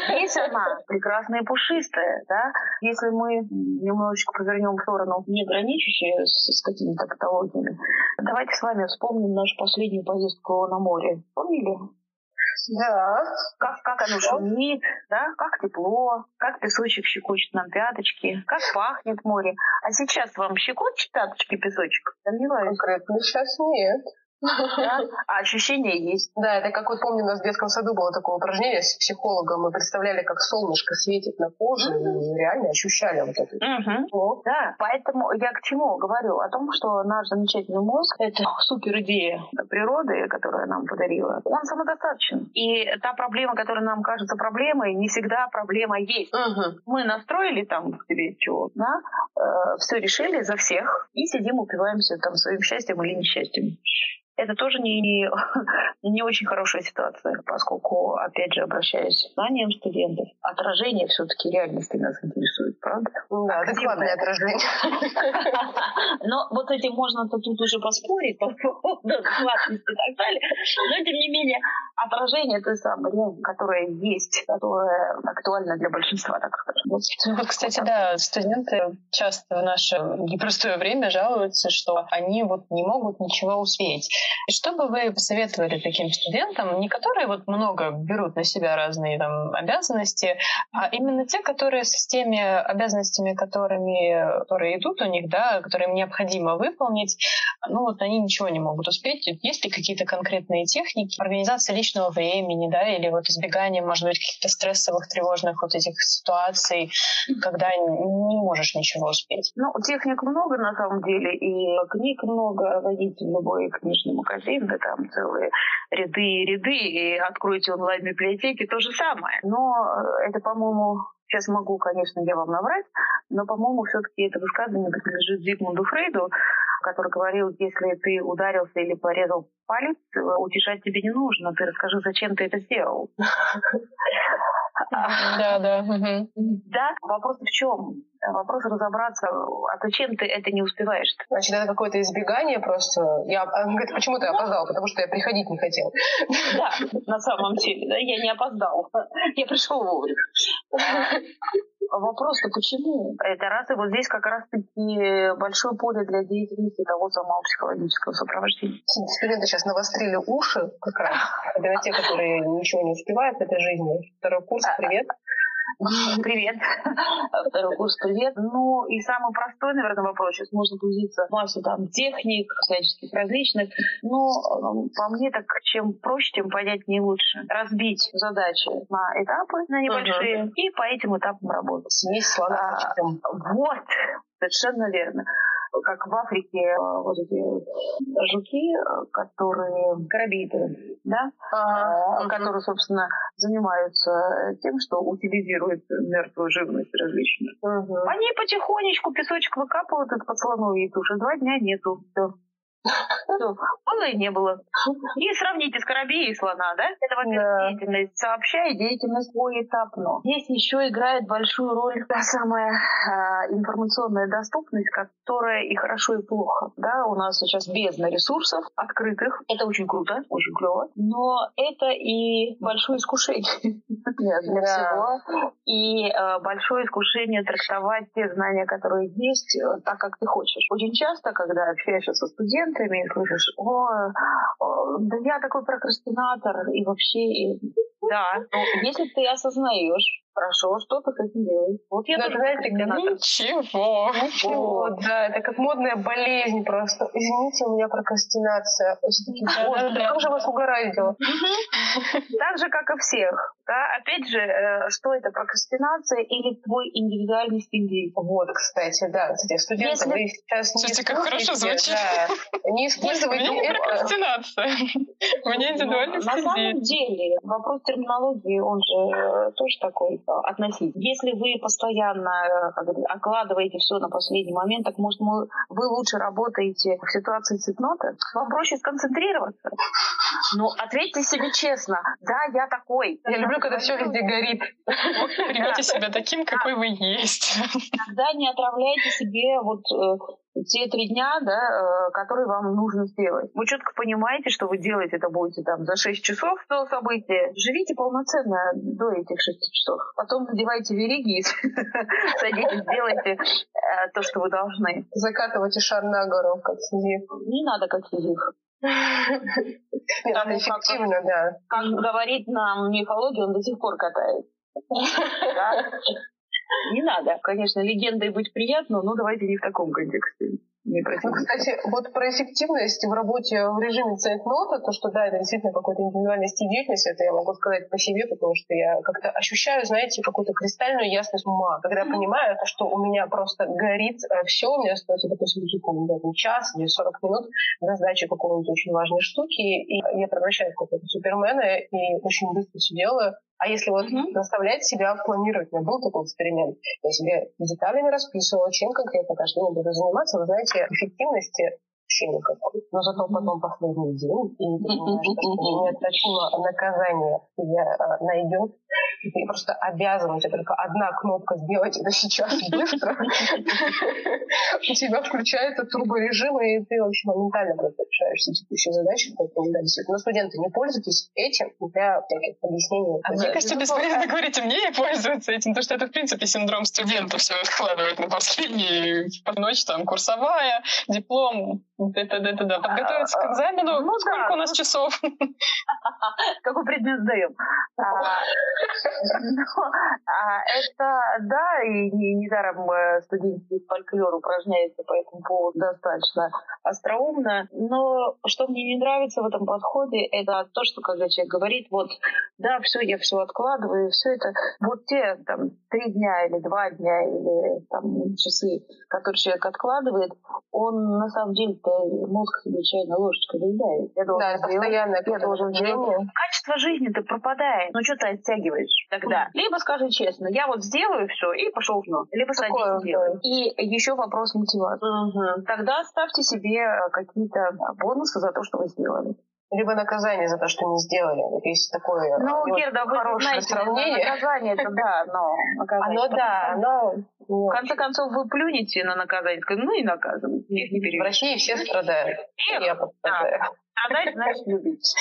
Здесь она прекрасная и пушистая, да? Если мы немножечко повернем в сторону, не граничащие с, с какими-то патологиями, давайте с вами вспомним нашу последнюю поездку на море. Помнили? Да. Как, как оно шумит, да, как тепло, как песочек щекочет нам пяточки, как пахнет море. А сейчас вам щекочет пяточки песочек? Сомневаюсь. Конкретно сейчас нет. Да? *laughs* А ощущение есть. Да, это как вот помню, у нас в детском саду было такое упражнение с психологом. Мы представляли, как солнышко светит на коже, mm-hmm. и реально ощущали вот это. Mm-hmm. Да, поэтому я к чему говорю? О том, что наш замечательный мозг — это супер идея природы, которая нам подарила. Он самодостаточен. И та проблема, которая нам кажется проблемой, не всегда проблема есть. Mm-hmm. Мы настроили там себе чего, да? Э, все решили за всех и сидим, упиваемся там своим счастьем или несчастьем. Это тоже не, *laughs* не, очень хорошая ситуация, поскольку, опять же, обращаясь к знаниям студентов, отражение все-таки реальности нас интересует, правда? Да, адекватное отражение. *laughs* Но вот этим можно тут уже поспорить по поводу *laughs* адекватности и так далее. Но, тем не менее, отражение той самой реальности, которая есть, которая актуальна для большинства, так скажем. Вот, кстати, да, студенты часто в наше непростое время жалуются, что они вот не могут ничего успеть. Что бы вы посоветовали таким студентам, не которые вот много берут на себя разные там обязанности, а именно те, которые с теми обязанностями, которыми, которые идут у них, да, которые им необходимо выполнить, ну вот они ничего не могут успеть. Есть ли какие-то конкретные техники организации личного времени, да, или вот избегание, может быть, каких-то стрессовых, тревожных вот этих ситуаций, когда не можешь ничего успеть? Ну, техник много на самом деле, и книг много, в любой книжный магазин, да там целые ряды и ряды, и откройте онлайн-библиотеки, то же самое. Но это, по-моему, Сейчас могу, конечно, я вам наврать, но, по-моему, все-таки это высказывание принадлежит Зигмунду Фрейду, который говорил, если ты ударился или порезал палец, утешать тебе не нужно, ты расскажи, зачем ты это сделал. *laughs* Да, да. Да, вопрос в чем? Вопрос разобраться, а зачем ты это не успеваешь? Значит, это какое-то избегание просто. Я, он говорит, почему ты опоздал? Потому что я приходить не хотел. Да, на самом деле, да, я не опоздал. Я пришел вовремя. А вопрос-то почему? Это раз, и вот здесь как раз-таки большое поле для деятельности того самого психологического сопровождения. Студенты сейчас навострили уши как раз. Это те, которые ничего не успевают в этой жизни. Второй курс, привет. *laughs* Привет. Второй курс, привет. Ну, и самый простой, наверное, вопрос. Сейчас можно погрузиться в массу там техник, всяческих различных. Но эм, по мне так, чем проще, тем понять не лучше. Разбить задачи на этапы, на небольшие, и по этим этапам работать. Смесь слона а, Вот, совершенно верно как в Африке э, вот эти жуки, э, которые карабиты, да, а, которые, собственно, занимаются тем, что утилизируют мертвую живность различную. Угу. Они потихонечку песочек выкапывают из-под слоновьей туши. Два дня нету. Все. Было и не было. И сравните с корабей и слона, да? Это, во-первых, деятельность сообща и деятельность поэтапно. Здесь еще играет большую роль та самая э, информационная доступность, которая и хорошо, и плохо. Да, у нас сейчас бездна ресурсов открытых. Это очень круто, очень клево. Но это и большое искушение для всего. И э, большое искушение трактовать те знания, которые есть, э, так, как ты хочешь. Очень часто, когда общаешься со студентами, комментариями и слышишь, о, о, да я такой прокрастинатор, и вообще, и... да, ну, если ты осознаешь, Хорошо, что ты с этим делаешь? Вот я тоже знаете, ничего. Ничего, да, это как модная болезнь просто. Извините, у меня прокрастинация. Как же вас угораздило? Так же, как и всех. Да? Опять же, э, что это, прокрастинация или твой индивидуальный стиль действия? Вот, кстати, да. Кстати, студенты, Если... вы сейчас не Слушайте, как хорошо звучит. Да, не *laughs* используйте это. прокрастинация. *laughs* У меня индивидуальный стиль На самом деле, вопрос терминологии, он же тоже такой относить. Если вы постоянно э, окладываете все на последний момент, так может вы лучше работаете в ситуации цветноты, вам проще сконцентрироваться. Ну, ответьте себе честно, да, я такой. Я люблю, когда все везде горит. Примите себя таким, какой вы есть. Тогда не отравляйте себе вот э, те три дня, да, э, которые вам нужно сделать. Вы четко понимаете, что вы делаете это будете там за 6 часов до события. Живите полноценно до этих 6 часов. Потом надевайте вериги и *laughs* садитесь, делайте э, то, что вы должны. Закатывайте шар на гору, как Сизиф. Не надо, как Сизиф. Это эффективно, да. Как говорит нам мифология, он до сих пор катает. *laughs* Не надо. Конечно, легендой быть приятно, но давайте не в таком контексте. Ну, кстати, вот про эффективность в работе в режиме цейтнота, то, что да, это действительно какой-то индивидуальный стиль деятельности, это я могу сказать по себе, потому что я как-то ощущаю, знаете, какую-то кристальную ясность ума. Когда я понимаю, то, что у меня просто горит э, все, у меня остается, допустим, какой-нибудь час или 40 минут на сдаче какой-нибудь очень важной штуки, и я превращаюсь в какого-то супермена и очень быстро все делаю. А если вот mm-hmm. заставлять себя планировать, у меня был такой эксперимент, я себе деталями расписывала, чем конкретно каждый день буду заниматься, вы знаете, эффективности вообще никакой. Но зато потом последний день, и ты понимаешь, что неотвратимо наказание тебя э, найдет, и ты просто обязан, у тебя только одна кнопка сделать это сейчас *laughs* быстро. У тебя включается турборежим, и ты вообще моментально просто решаешь все текущие задачи. Но студенты, не пользуйтесь этим для всяких объяснений. А мне кажется, бесполезно говорить мне не пользоваться этим, потому что это, в принципе, синдром студента все откладывает на последний ночь, там, курсовая, диплом, это, это, да. Подготовиться к а, экзамену. Ну, Сколько да. у нас часов? *laughs* Какой предмет сдаем? А, *laughs* ну, а, это, да, и недаром э, студенческий фольклор упражняется по этому поводу достаточно остроумно. Но что мне не нравится в этом подходе, это то, что когда человек говорит, вот, да, все, я все откладываю, все это, вот те там три дня или два дня или там часы, которые человек откладывает, он на самом деле мозг себе чайной ложечкой доедает. Я должен да, постоянно я должен делать. Качество жизни-то пропадает. Ну что ты оттягиваешь тогда? Либо скажи честно, я вот сделаю все и пошел в Либо садись делай. И еще вопрос мотивации. Угу. Тогда ставьте себе э, какие-то бонусы за то, что вы сделали либо наказание за то, что не сделали. Вот есть такое ну, Герда, вы хорошее знаете, сравнение. Наказание это да, но наказание. Оно да, но... В конце концов, вы плюнете на наказание, ну и наказываете. В России все страдают. Я пострадаю. Страдать значит любить.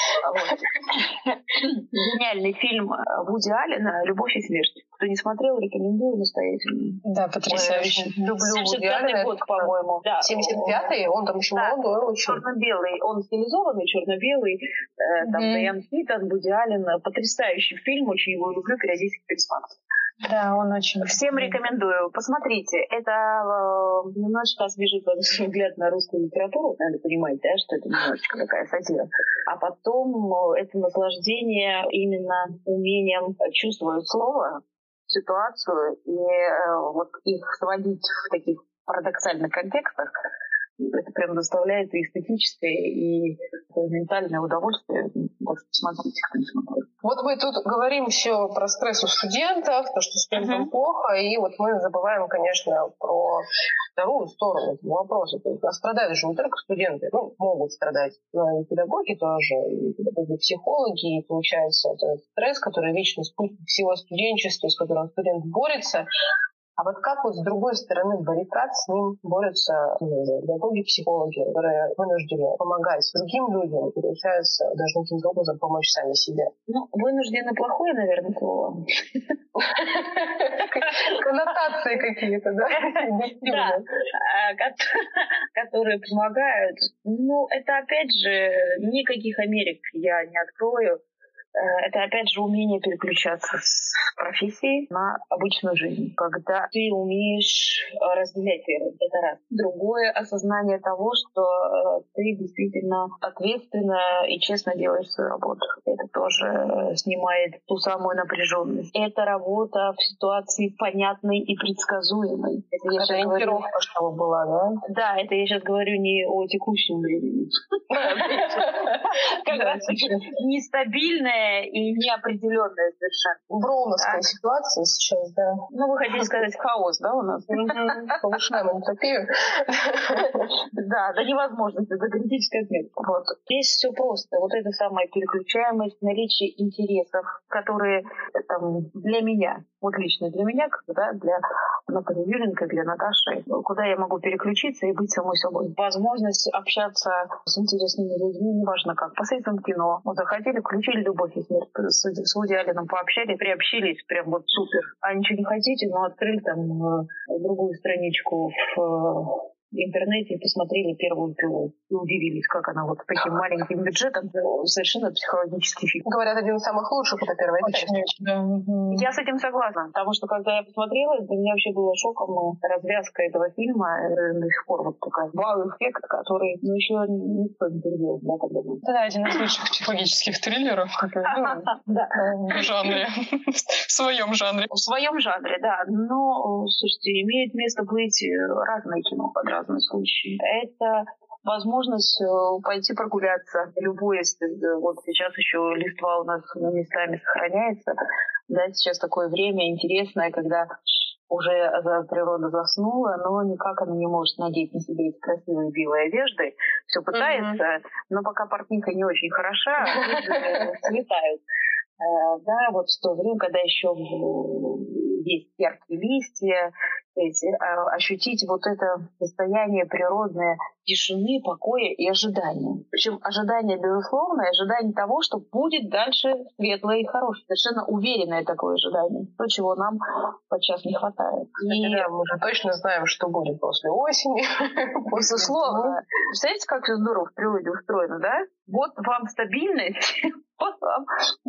*laughs* Гениальный фильм Вуди Аллена «Любовь и смерть». Кто не смотрел, рекомендую настоятельно. Да, потрясающе. Люблю Вуди год, по-моему. Да. 75-й, он там еще да. молодой очень. Черно-белый. Он стилизованный, черно-белый. Э, там mm-hmm. Дайан Хитон, Вуди Аллен. Потрясающий фильм, очень его люблю, периодически пересматриваю. Да, он очень... Всем рекомендую. Посмотрите. Это э, немножечко освежит ваш взгляд на русскую литературу. Надо понимать, да, что это немножечко такая сатира. А потом э, это наслаждение именно умением чувствовать слово, ситуацию и э, вот их сводить в таких парадоксальных контекстах, это прям доставляет и эстетическое, и ментальное удовольствие. Кто не смотрел. Вот мы тут говорим все про стресс у студентов, то, что студентам uh-huh. плохо, и вот мы забываем, конечно, про вторую сторону этого вопроса. То есть, а страдают же не только студенты, ну, могут страдать, но и педагоги тоже, и педагоги, психологи, и получается это стресс, который вечный спутник всего студенчества, с которым студент борется, а вот как вот с другой стороны баррикад с ним борются ну, педагоги, психологи, которые вынуждены помогать другим людям и, получается, должны каким-то образом помочь сами себе? Ну, вынуждены плохое, наверное, слово. Коннотации какие-то, да? Да, а, которые помогают. Ну, это, опять же, никаких Америк я не открою. Э, это опять же умение переключаться с профессии на обычную жизнь. Когда ты умеешь э, разделять веру, это раз. Другое осознание того, что э, ты действительно ответственно и честно делаешь свою работу. Это тоже снимает ту самую напряженность. Это работа в ситуации понятной и предсказуемой. Это я сейчас говорю... чтобы была, да? Да, это я сейчас говорю не о текущем времени. *laughs* Как раз нестабильная и неопределенная совершенно. Броуновская ситуация сейчас, да. Ну, вы хотите сказать хаос, да, у нас? Повышаем энтропию. Да, до невозможности, до критической отметки. Вот. Здесь все просто. Вот эта самая переключаемость, наличие интересов, которые там, для меня, вот лично для меня, да, для Натальи Юренко, для Наташи, куда я могу переключиться и быть самой собой. Возможность общаться с интересными людьми, неважно как, посредством кино. Вот захотели, включили «Любовь и смерть», с, с Вуди Алленом пообщались, приобщились, прям вот супер. А ничего не хотите, но открыли там э, другую страничку в интернете и посмотрели первую пилу и удивились, как она вот таким маленьким бюджетом совершенно психологический фильм. Говорят, один из самых лучших, это первая часть. Да. Я с этим согласна, потому что когда я посмотрела, для меня вообще было шоком развязка этого фильма э, до сих пор вот такая вау-эффект, который ну, еще никто не перевел. Да, когда да, один из лучших психологических триллеров ну, *laughs* в жанре, в своем жанре. В своем жанре, да. Но, слушайте, имеет место быть разное кино разные случаи. Это возможность э, пойти прогуляться. Любой, если э, вот сейчас еще листва у нас местами сохраняется, да, сейчас такое время интересное, когда уже природа заснула, но никак она не может надеть на себе эти красивые белые одежды. Все пытается, mm-hmm. но пока портниха не очень хороша, слетают. Э, да, вот в то время, когда еще есть яркие листья, эти, ощутить вот это состояние природное тишины, покоя и ожидания. Причем ожидание безусловное, ожидание того, что будет дальше светлое и хорошее. Совершенно уверенное такое ожидание. То, чего нам подчас не хватает. Кстати, и... да, мы же точно знаем, что будет после осени. *laughs* Безусловно. Представляете, как все здорово в природе устроено, да? Вот вам стабильность, *laughs* вам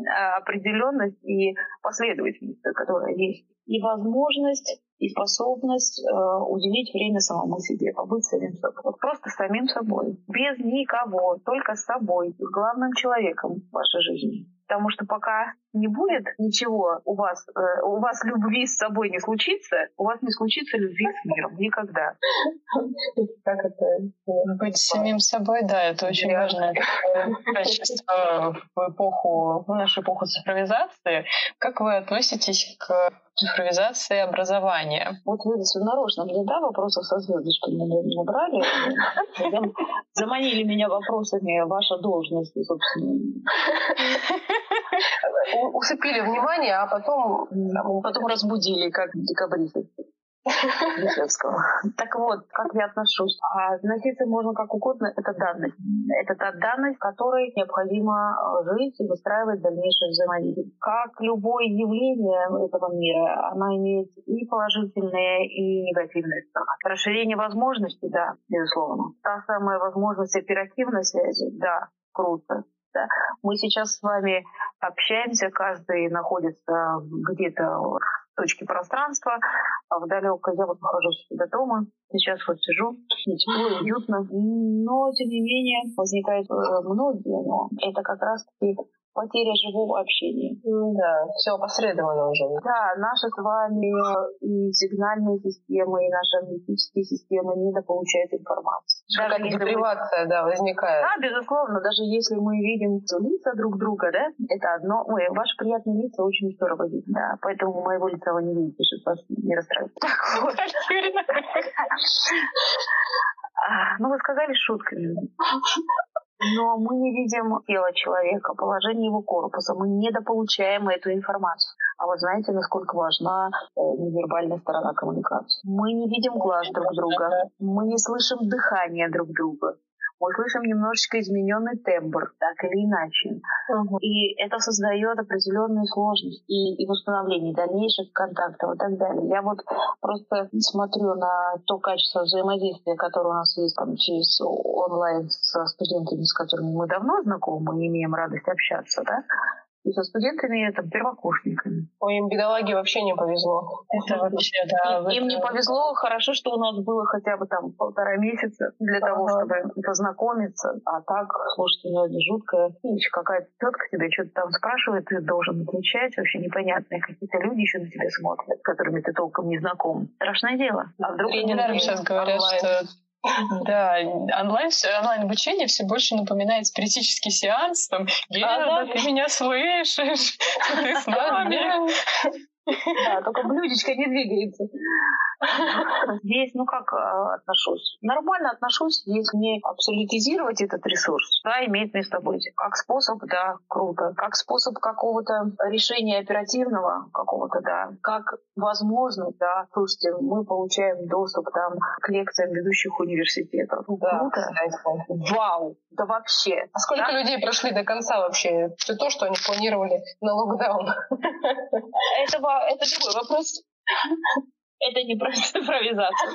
а, определенность и последовательность, которая есть. И возможность и способность э, уделить время самому себе, побыть самим собой. Вот просто самим собой. Без никого, только с собой, главным человеком в вашей жизни. Потому что пока не будет ничего у вас, э, у вас любви с собой не случится, у вас не случится любви с миром. Никогда. Как это? Быть самим собой, да, это очень важное качество в эпоху, в нашу эпоху цифровизации. Как вы относитесь к цифровизации образования? Вот вы нарочно мне, да, вопросов со звездочками набрали, заманили меня вопросами ваша должность, собственно. Усыпили внимание, а потом... Потом разбудили, как декабристы. Лисевского. Так вот, как я отношусь? А относиться можно как угодно, это данность. Это та данность, которой необходимо жить и выстраивать дальнейшее взаимодействие. Как любое явление этого мира, она имеет и положительные, и негативные стороны. Расширение возможностей, да, безусловно. Та самая возможность оперативной связи, да, круто. Да. Мы сейчас с вами общаемся, каждый находится где-то точки пространства, а в далекой я вот нахожусь до дома, сейчас вот сижу, мне тепло, уютно, но тем не менее возникают э, многие, но это как раз-таки потеря живого общения. Да, все опосредованно уже. Да, наши с вами и сигнальные системы, и наши аналитические системы недополучают информацию. Даже если депривация, мы... да, возникает. Да, безусловно, даже если мы видим лица друг друга, да, это одно. Ой, ваши приятные лица очень здорово видно, да, поэтому моего лица вы не видите, чтобы вас не расстраивать. *laughs* Так вот. *laughs* А, ну, вы сказали шутками *laughs* но мы не видим тело человека, положение его корпуса, мы недополучаем эту информацию. А вы знаете, насколько важна э, невербальная сторона коммуникации? Мы не видим глаз друг друга, мы не слышим дыхание друг друга мы слышим немножечко измененный тембр, так или иначе. Угу. И это создает определенную сложность и, и восстановление дальнейших контактов и так далее. Я вот просто смотрю на то качество взаимодействия, которое у нас есть там, через онлайн со студентами, с которыми мы давно знакомы и имеем радость общаться, да, со студентами, там, первокурсниками. Ой, им бедолаге вообще не повезло. Это вообще, да. Им, им не повезло. Хорошо, что у нас было хотя бы там полтора месяца для ага. того, чтобы познакомиться. А так, слушайте, ну это жуткая вещь. Какая-то тетка тебе что-то там спрашивает, ты должен отвечать. Вообще непонятные какие-то люди еще на тебя смотрят, с которыми ты толком не знаком. Страшное дело. А вдруг Тренерам сейчас говорят, что да, онлайн, онлайн-обучение все больше напоминает спиритический сеанс. Там, Гена, а, да? ты меня слышишь? Ты с *laughs* нами? Да, *laughs* только блюдечко не двигается. Здесь, ну как э, отношусь? Нормально отношусь, если не абсолютизировать этот ресурс. Да, имеет место быть. Как способ, да, круто. Как способ какого-то решения оперативного какого-то, да. Как возможность, да. Слушайте, мы получаем доступ там к лекциям ведущих университетов. Да, круто. Кстати. Вау! Да вообще. А сколько да? людей прошли до конца вообще? Все то, что они планировали на локдаун. *laughs* Этого это другой вопрос. *laughs* Это не про цифровизацию.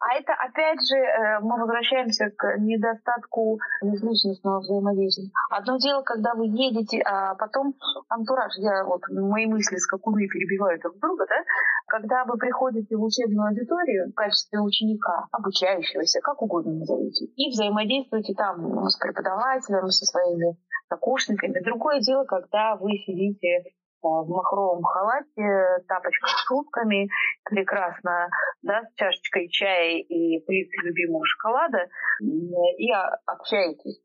А это, опять же, э, мы возвращаемся к недостатку межличностного взаимодействия. Одно дело, когда вы едете, а потом антураж, я вот мои мысли скакуны перебивают друг друга, да? Когда вы приходите в учебную аудиторию в качестве ученика, обучающегося, как угодно назовите, и взаимодействуете там с преподавателем, со своими сокурсниками. Другое дело, когда вы сидите в махровом халате, тапочках с шубками, прекрасно, да, с чашечкой чая и плиткой любимого шоколада, и общаетесь.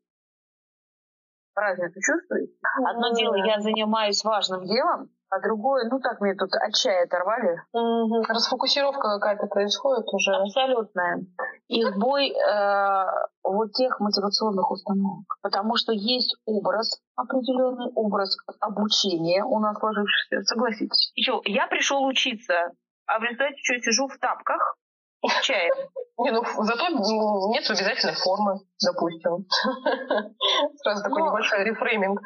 Разницу чувствуете? Одно дело, я занимаюсь важным делом, а другое, ну так мне тут от чая оторвали. Угу. Расфокусировка какая-то происходит уже. Абсолютная. И сбой э, вот тех мотивационных установок. Потому что есть образ, определенный образ обучения у нас сложившийся, согласитесь. Что, я пришел учиться, а в результате что, сижу в тапках, чаем. Не, ну зато нет обязательной формы, допустим. *laughs* Сразу такой небольшой рефрейминг.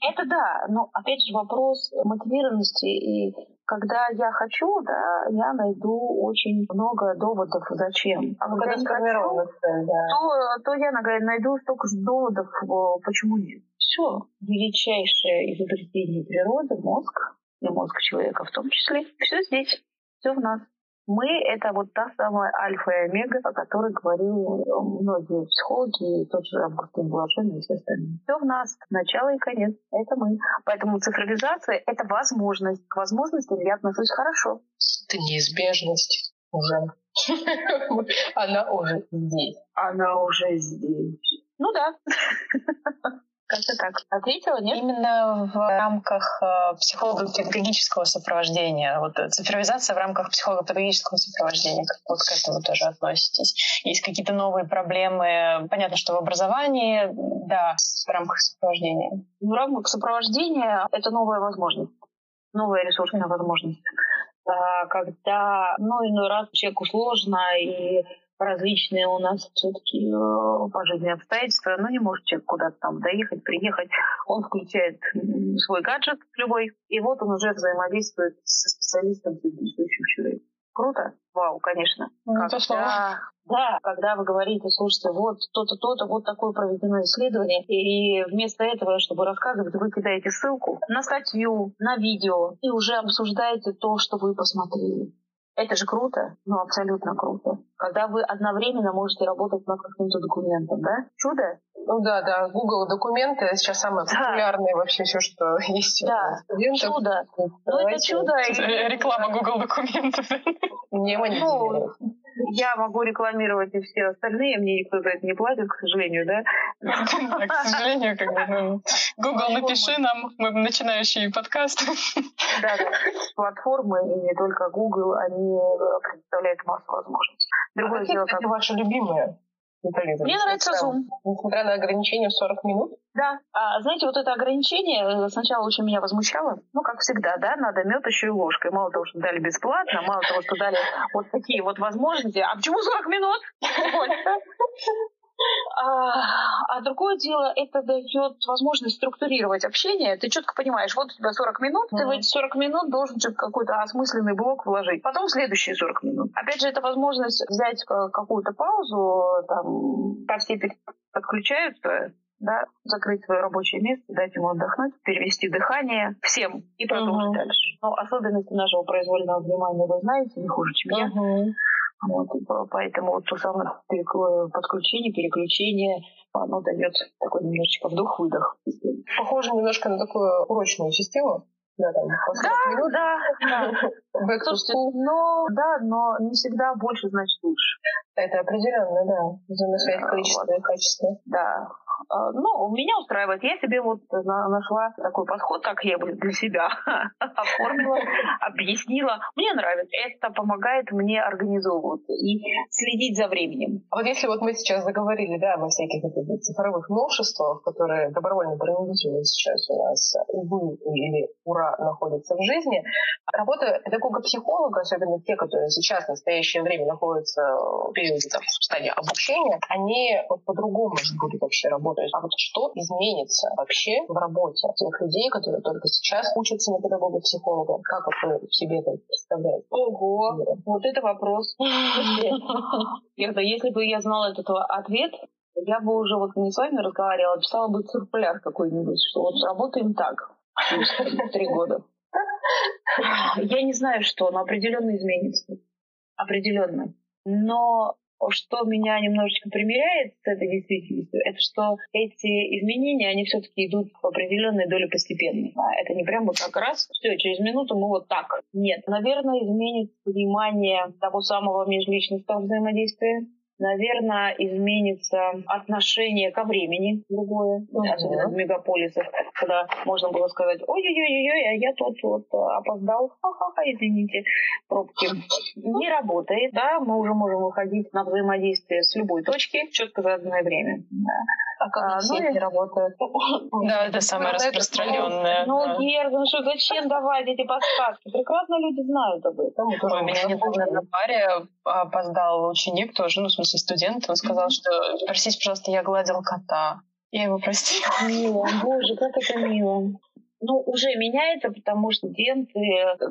Это да, но опять же вопрос мотивированности и когда я хочу, да, я найду очень много доводов, зачем. А когда не хочу, да. то, то я найду столько же доводов, почему нет. Все. Величайшее изобретение природы, мозг, и мозг человека в том числе, все здесь, все в нас. Мы — это вот та самая альфа и омега, о которой говорили многие психологи, и тот же Августин Блаженный и все остальные. Все в нас, начало и конец. Это мы. Поэтому цифровизация — это возможность. К возможности я отношусь хорошо. Это неизбежность уже. *laughs* Она уже здесь. Она уже здесь. Ну да. *laughs* Как-то так. Ответила, нет? Именно в рамках э, психолого-педагогического сопровождения. Вот э, цифровизация в рамках психолого-педагогического сопровождения. Как вот к этому тоже относитесь? Есть какие-то новые проблемы? Понятно, что в образовании, да, в рамках сопровождения. В рамках сопровождения это новая возможность. Новая ресурсная возможность. А, когда, ну, иной раз человеку сложно, и различные у нас все-таки э, по жизни обстоятельства, но не может человек куда-то там доехать, приехать. Он включает свой гаджет любой, и вот он уже взаимодействует со специалистом, с действующим человеком. Круто? Вау, конечно. Ну, когда, да, когда вы говорите, слушайте, вот то-то, то-то, вот такое проведено исследование, и вместо этого, чтобы рассказывать, вы кидаете ссылку на статью, на видео, и уже обсуждаете то, что вы посмотрели. Это же круто, ну абсолютно круто. Когда вы одновременно можете работать над каким-то документом, да? Чудо? Ну да, да, Google документы сейчас самое да. популярное вообще все, что *laughs* есть. Да, чудо. Ну это чудо. *laughs* Реклама Google документов. *laughs* Не. Ну, я могу рекламировать и все остальные, мне никто за это не платит, к сожалению, да? К сожалению, как бы, ну, Google, напиши нам, мы начинающие подкасты. Да, да, платформы, и не только Google, они представляют массу возможностей. Другое а дело, как... ваши любимые? Мне нравится Zoom. Несмотря на ограничение в 40 минут? Да. А, знаете, вот это ограничение э, сначала очень меня возмущало. Ну, как всегда, да, надо мед еще и ложкой. Мало того, что дали бесплатно, мало того, что дали вот такие вот возможности. А почему 40 минут? *laughs* А, а другое дело, это дает возможность структурировать общение. Ты четко понимаешь, вот у тебя 40 минут, mm-hmm. ты в эти 40 минут должен какой-то осмысленный блок вложить. Потом следующие 40 минут. Опять же, это возможность взять какую-то паузу, там, по все подключаются, да, закрыть свое рабочее место, дать ему отдохнуть, перевести дыхание всем и продолжить uh-huh. дальше. Но особенности нашего произвольного внимания вы знаете не хуже, чем uh-huh. я. Вот, поэтому вот то самое подключение, переключение, оно дает такой немножечко вдох-выдох. Похоже немножко на такую урочную систему. Да, там, да, минут. да, да. *laughs* Слушайте, но, да, но не всегда больше значит лучше. Это определенно, да. Взаимосвязь количества вот. и качества. Да. А, ну, меня устраивает. Я себе вот нашла такой подход, как я для себя *laughs* оформила, объяснила. Мне нравится. Это помогает мне организовываться и следить за временем. А вот если вот мы сейчас заговорили, да, о всяких цифровых новшествах, которые добровольно принудительно сейчас у нас, увы или ура, находятся в жизни, работа педагога-психолога, особенно те, которые сейчас в настоящее время находятся в периоде там, в стадии обучения, они вот по-другому будут вообще работать а вот что изменится вообще в работе тех людей, которые только сейчас учатся на педагога-психолога? Как вы себе это представляете? Ого, вот это вопрос. *laughs* Если бы я знала этот ответ, я бы уже вот не с вами разговаривала, а писала бы циркуляр какой-нибудь, что вот работаем так *laughs* три года. Я не знаю, что, но определенно изменится. Определенно. Но что меня немножечко примеряет с этой действительностью, это что эти изменения, они все-таки идут в определенной доле постепенно. Это не прям вот как раз, все, через минуту мы вот так. Нет. Наверное, изменит понимание того самого межличностного взаимодействия, наверное, изменится отношение ко времени другое, mm-hmm. особенно в мегаполисах, когда можно было сказать, ой-ой-ой, а я тут вот опоздал, ха-ха-ха, извините, пробки. Не работает, да, мы уже можем выходить на взаимодействие с любой точки в четко заданное время. Да. А как а, ну, не работает? *laughs* Да, это самое распространенное. Ну, Герда, ну что, зачем давать эти подсказки? Прекрасно люди знают об этом. У меня недавно на паре опоздал ученик тоже, ну, смысле студент, он сказал, что простите, пожалуйста, я гладил кота. Я его простила. Мило, боже, как это мило ну, уже меняется, потому что студенты,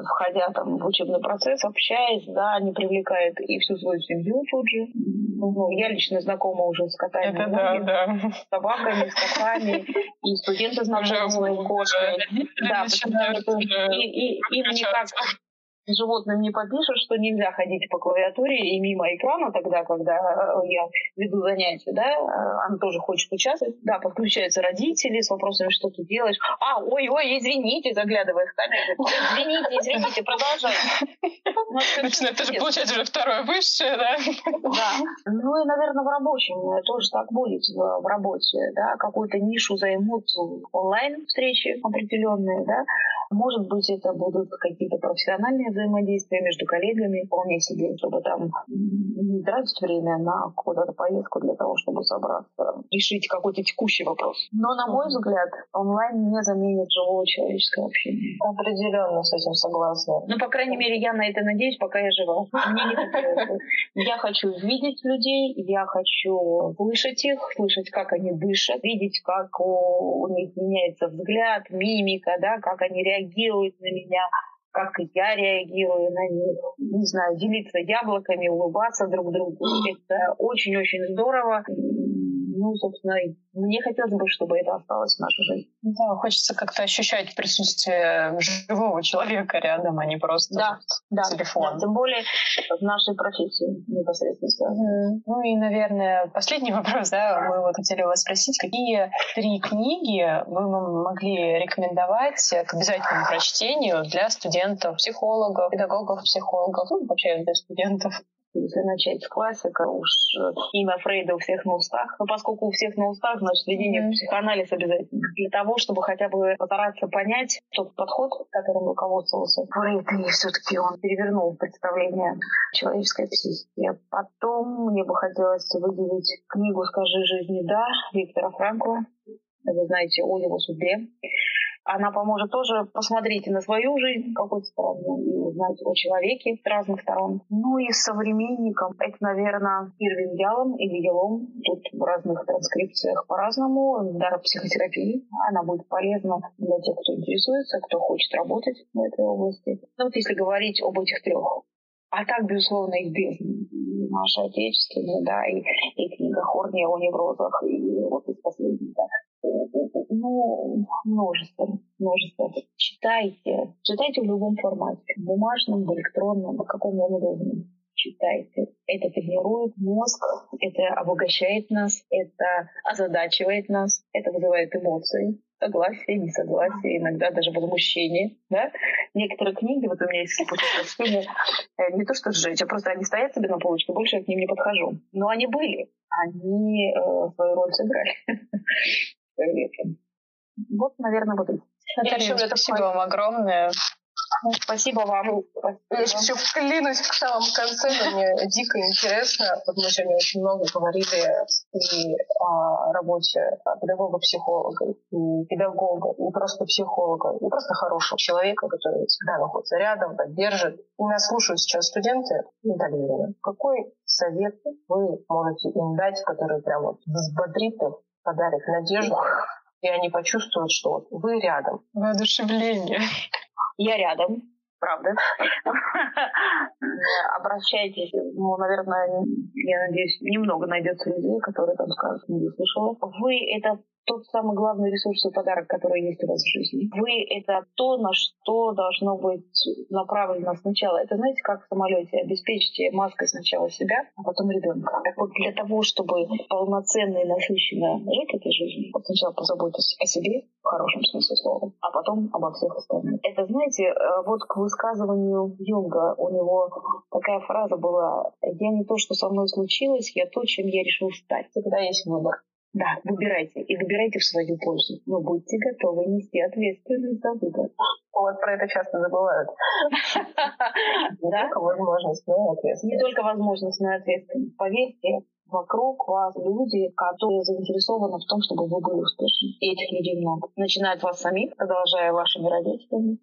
входя там в учебный процесс, общаясь, да, они привлекают и всю свою семью тут же. Ну, я лично знакома уже с котами, Это да, да. с собаками, с котами, и студенты знакомы с моей кошкой. Да, потому что и, и, им никак животным не попишешь, что нельзя ходить по клавиатуре и мимо экрана тогда, когда э, я веду занятия, да, э, она тоже хочет участвовать. Да, подключаются родители с вопросами, что ты делаешь. А, ой-ой, извините, заглядывая в камеру. Извините, извините, продолжай. Значит, это же получается уже второе высшее, да? Да. Ну и, наверное, в рабочем тоже так будет в, работе, да, какую-то нишу займут онлайн встречи определенные, да, может быть, это будут какие-то профессиональные взаимодействия между коллегами, вполне себе, чтобы там не тратить время на куда-то поездку для того, чтобы собраться, решить какой-то текущий вопрос. Но, на мой взгляд, онлайн не заменит живого человеческого общения. Определенно с этим согласна. Ну, по крайней мере, я на это надеюсь, пока я жива. Мне не хотелось. Я хочу видеть людей, я хочу слышать их, слышать, как они дышат, видеть, как у, у них меняется взгляд, мимика, да, как они реагируют на меня, как я реагирую на них. Не знаю, делиться яблоками, улыбаться друг другу. Это очень-очень здорово. Ну, собственно, мне хотелось бы, чтобы это осталось в нашей жизни. Да, хочется как-то ощущать присутствие живого человека рядом, а не просто да, да, телефон. Да, тем более в нашей профессии непосредственно. Mm. Ну и, наверное, последний *laughs* вопрос, да, мы вот хотели вас спросить, какие три книги вы могли рекомендовать к обязательному прочтению для студентов, психологов, педагогов, психологов, ну, вообще для студентов? Если начать с классика, уж э, имя Фрейда у всех на устах. Но поскольку у всех на устах, значит, введение mm-hmm. в психоанализ обязательно. Для того, чтобы хотя бы постараться понять тот подход, которым руководствовался Фрейд, и все-таки он перевернул представление человеческой психики. Потом мне бы хотелось выделить книгу «Скажи жизни да» Виктора Франкла. Вы знаете о его судьбе она поможет тоже посмотреть на свою жизнь какой-то стороны и узнать о человеке с разных сторон. Ну и современником это, наверное, Ирвин Ялом или Елом. Тут в разных транскрипциях по-разному. Дар психотерапии. Она будет полезна для тех, кто интересуется, кто хочет работать в этой области. Ну вот если говорить об этих трех. А так, безусловно, их без наши отечественные, да, и, и книга Хорния о неврозах, и вот из последних, да, ну, множество, множество. Читайте. Читайте в любом формате. В бумажном, в электронном, в каком вам удобно. Читайте. Это тренирует мозг, это обогащает нас, это озадачивает нас, это вызывает эмоции согласие, несогласие, иногда даже возмущение. Да? Некоторые книги, вот у меня есть путешествия, э, не то что сжечь, а просто они стоят себе на полочке, больше я к ним не подхожу. Но они были, они э, свою роль сыграли. Вот, наверное, вот это. Наталья, спасибо вам огромное. Ну, спасибо вам. Я еще вклинусь в самом конце, но мне дико интересно. Вот мы сегодня очень много говорили и о работе педагога-психолога, и педагога, и просто психолога, и просто хорошего человека, который всегда находится рядом, поддержит. И нас слушают сейчас студенты Наталья Какой совет вы можете им дать, который прямо взбодрит их, подарит надежду, и они почувствуют, что вот вы рядом. Воодушевление. Я рядом, правда. *laughs* Обращайтесь. Ну, наверное, я надеюсь, немного найдется людей, которые там скажут, не слышала. Вы — это тот самый главный ресурс и подарок, который есть у вас в жизни. Вы — это то, на что должно быть направлено сначала. Это, знаете, как в самолете. Обеспечьте маской сначала себя, а потом ребенка. Так вот, для того, чтобы полноценно и насыщенно жить этой жизнью, вот сначала позаботьтесь о себе, в хорошем смысле слова, а потом обо всех остальных. Это, знаете, э, вот к высказыванию Юнга у него такая фраза была «Я не то, что со мной случилось, я то, чем я решил стать». Всегда есть выбор. Да, выбирайте. И выбирайте в свою пользу. Но будьте готовы нести ответственность за выбор. Вот про это часто забывают. *laughs* Да? возможность, но ответственность. Не только возможность, но и ответственность. Поверьте, вокруг вас люди, которые заинтересованы в том, чтобы вы были успешны. И этих людей много. Начиная от вас самих, продолжая вашими родителями,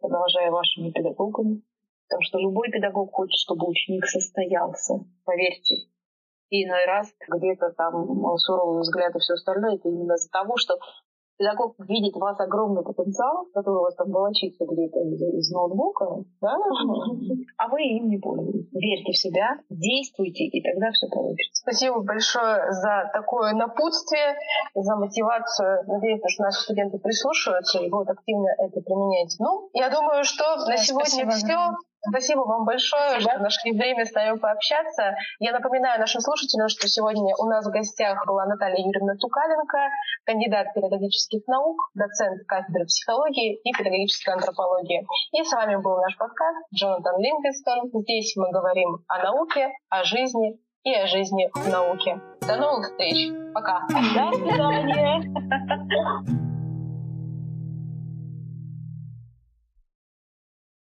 продолжая вашими педагогами. Потому что любой педагог хочет, чтобы ученик состоялся. Поверьте, и иной раз где-то там суровый взгляд и все остальное, это именно из-за того, что педагог видит в вас огромный потенциал, который у вас там волочится где-то из, из ноутбука, да? а вы им не пользуетесь. Верьте в себя, действуйте, и тогда все получится. Спасибо большое за такое напутствие, за мотивацию. Надеюсь, что наши студенты прислушиваются и будут активно это применять. Ну, я думаю, что на сегодня все. Спасибо вам большое, Спасибо. что нашли время с нами пообщаться. Я напоминаю нашим слушателям, что сегодня у нас в гостях была Наталья Юрьевна Тукаленко, кандидат педагогических наук, доцент кафедры психологии и педагогической антропологии. И с вами был наш подкаст Джонатан Лингестон. Здесь мы говорим о науке, о жизни и о жизни в науке. До новых встреч. Пока. До свидания. *laughs*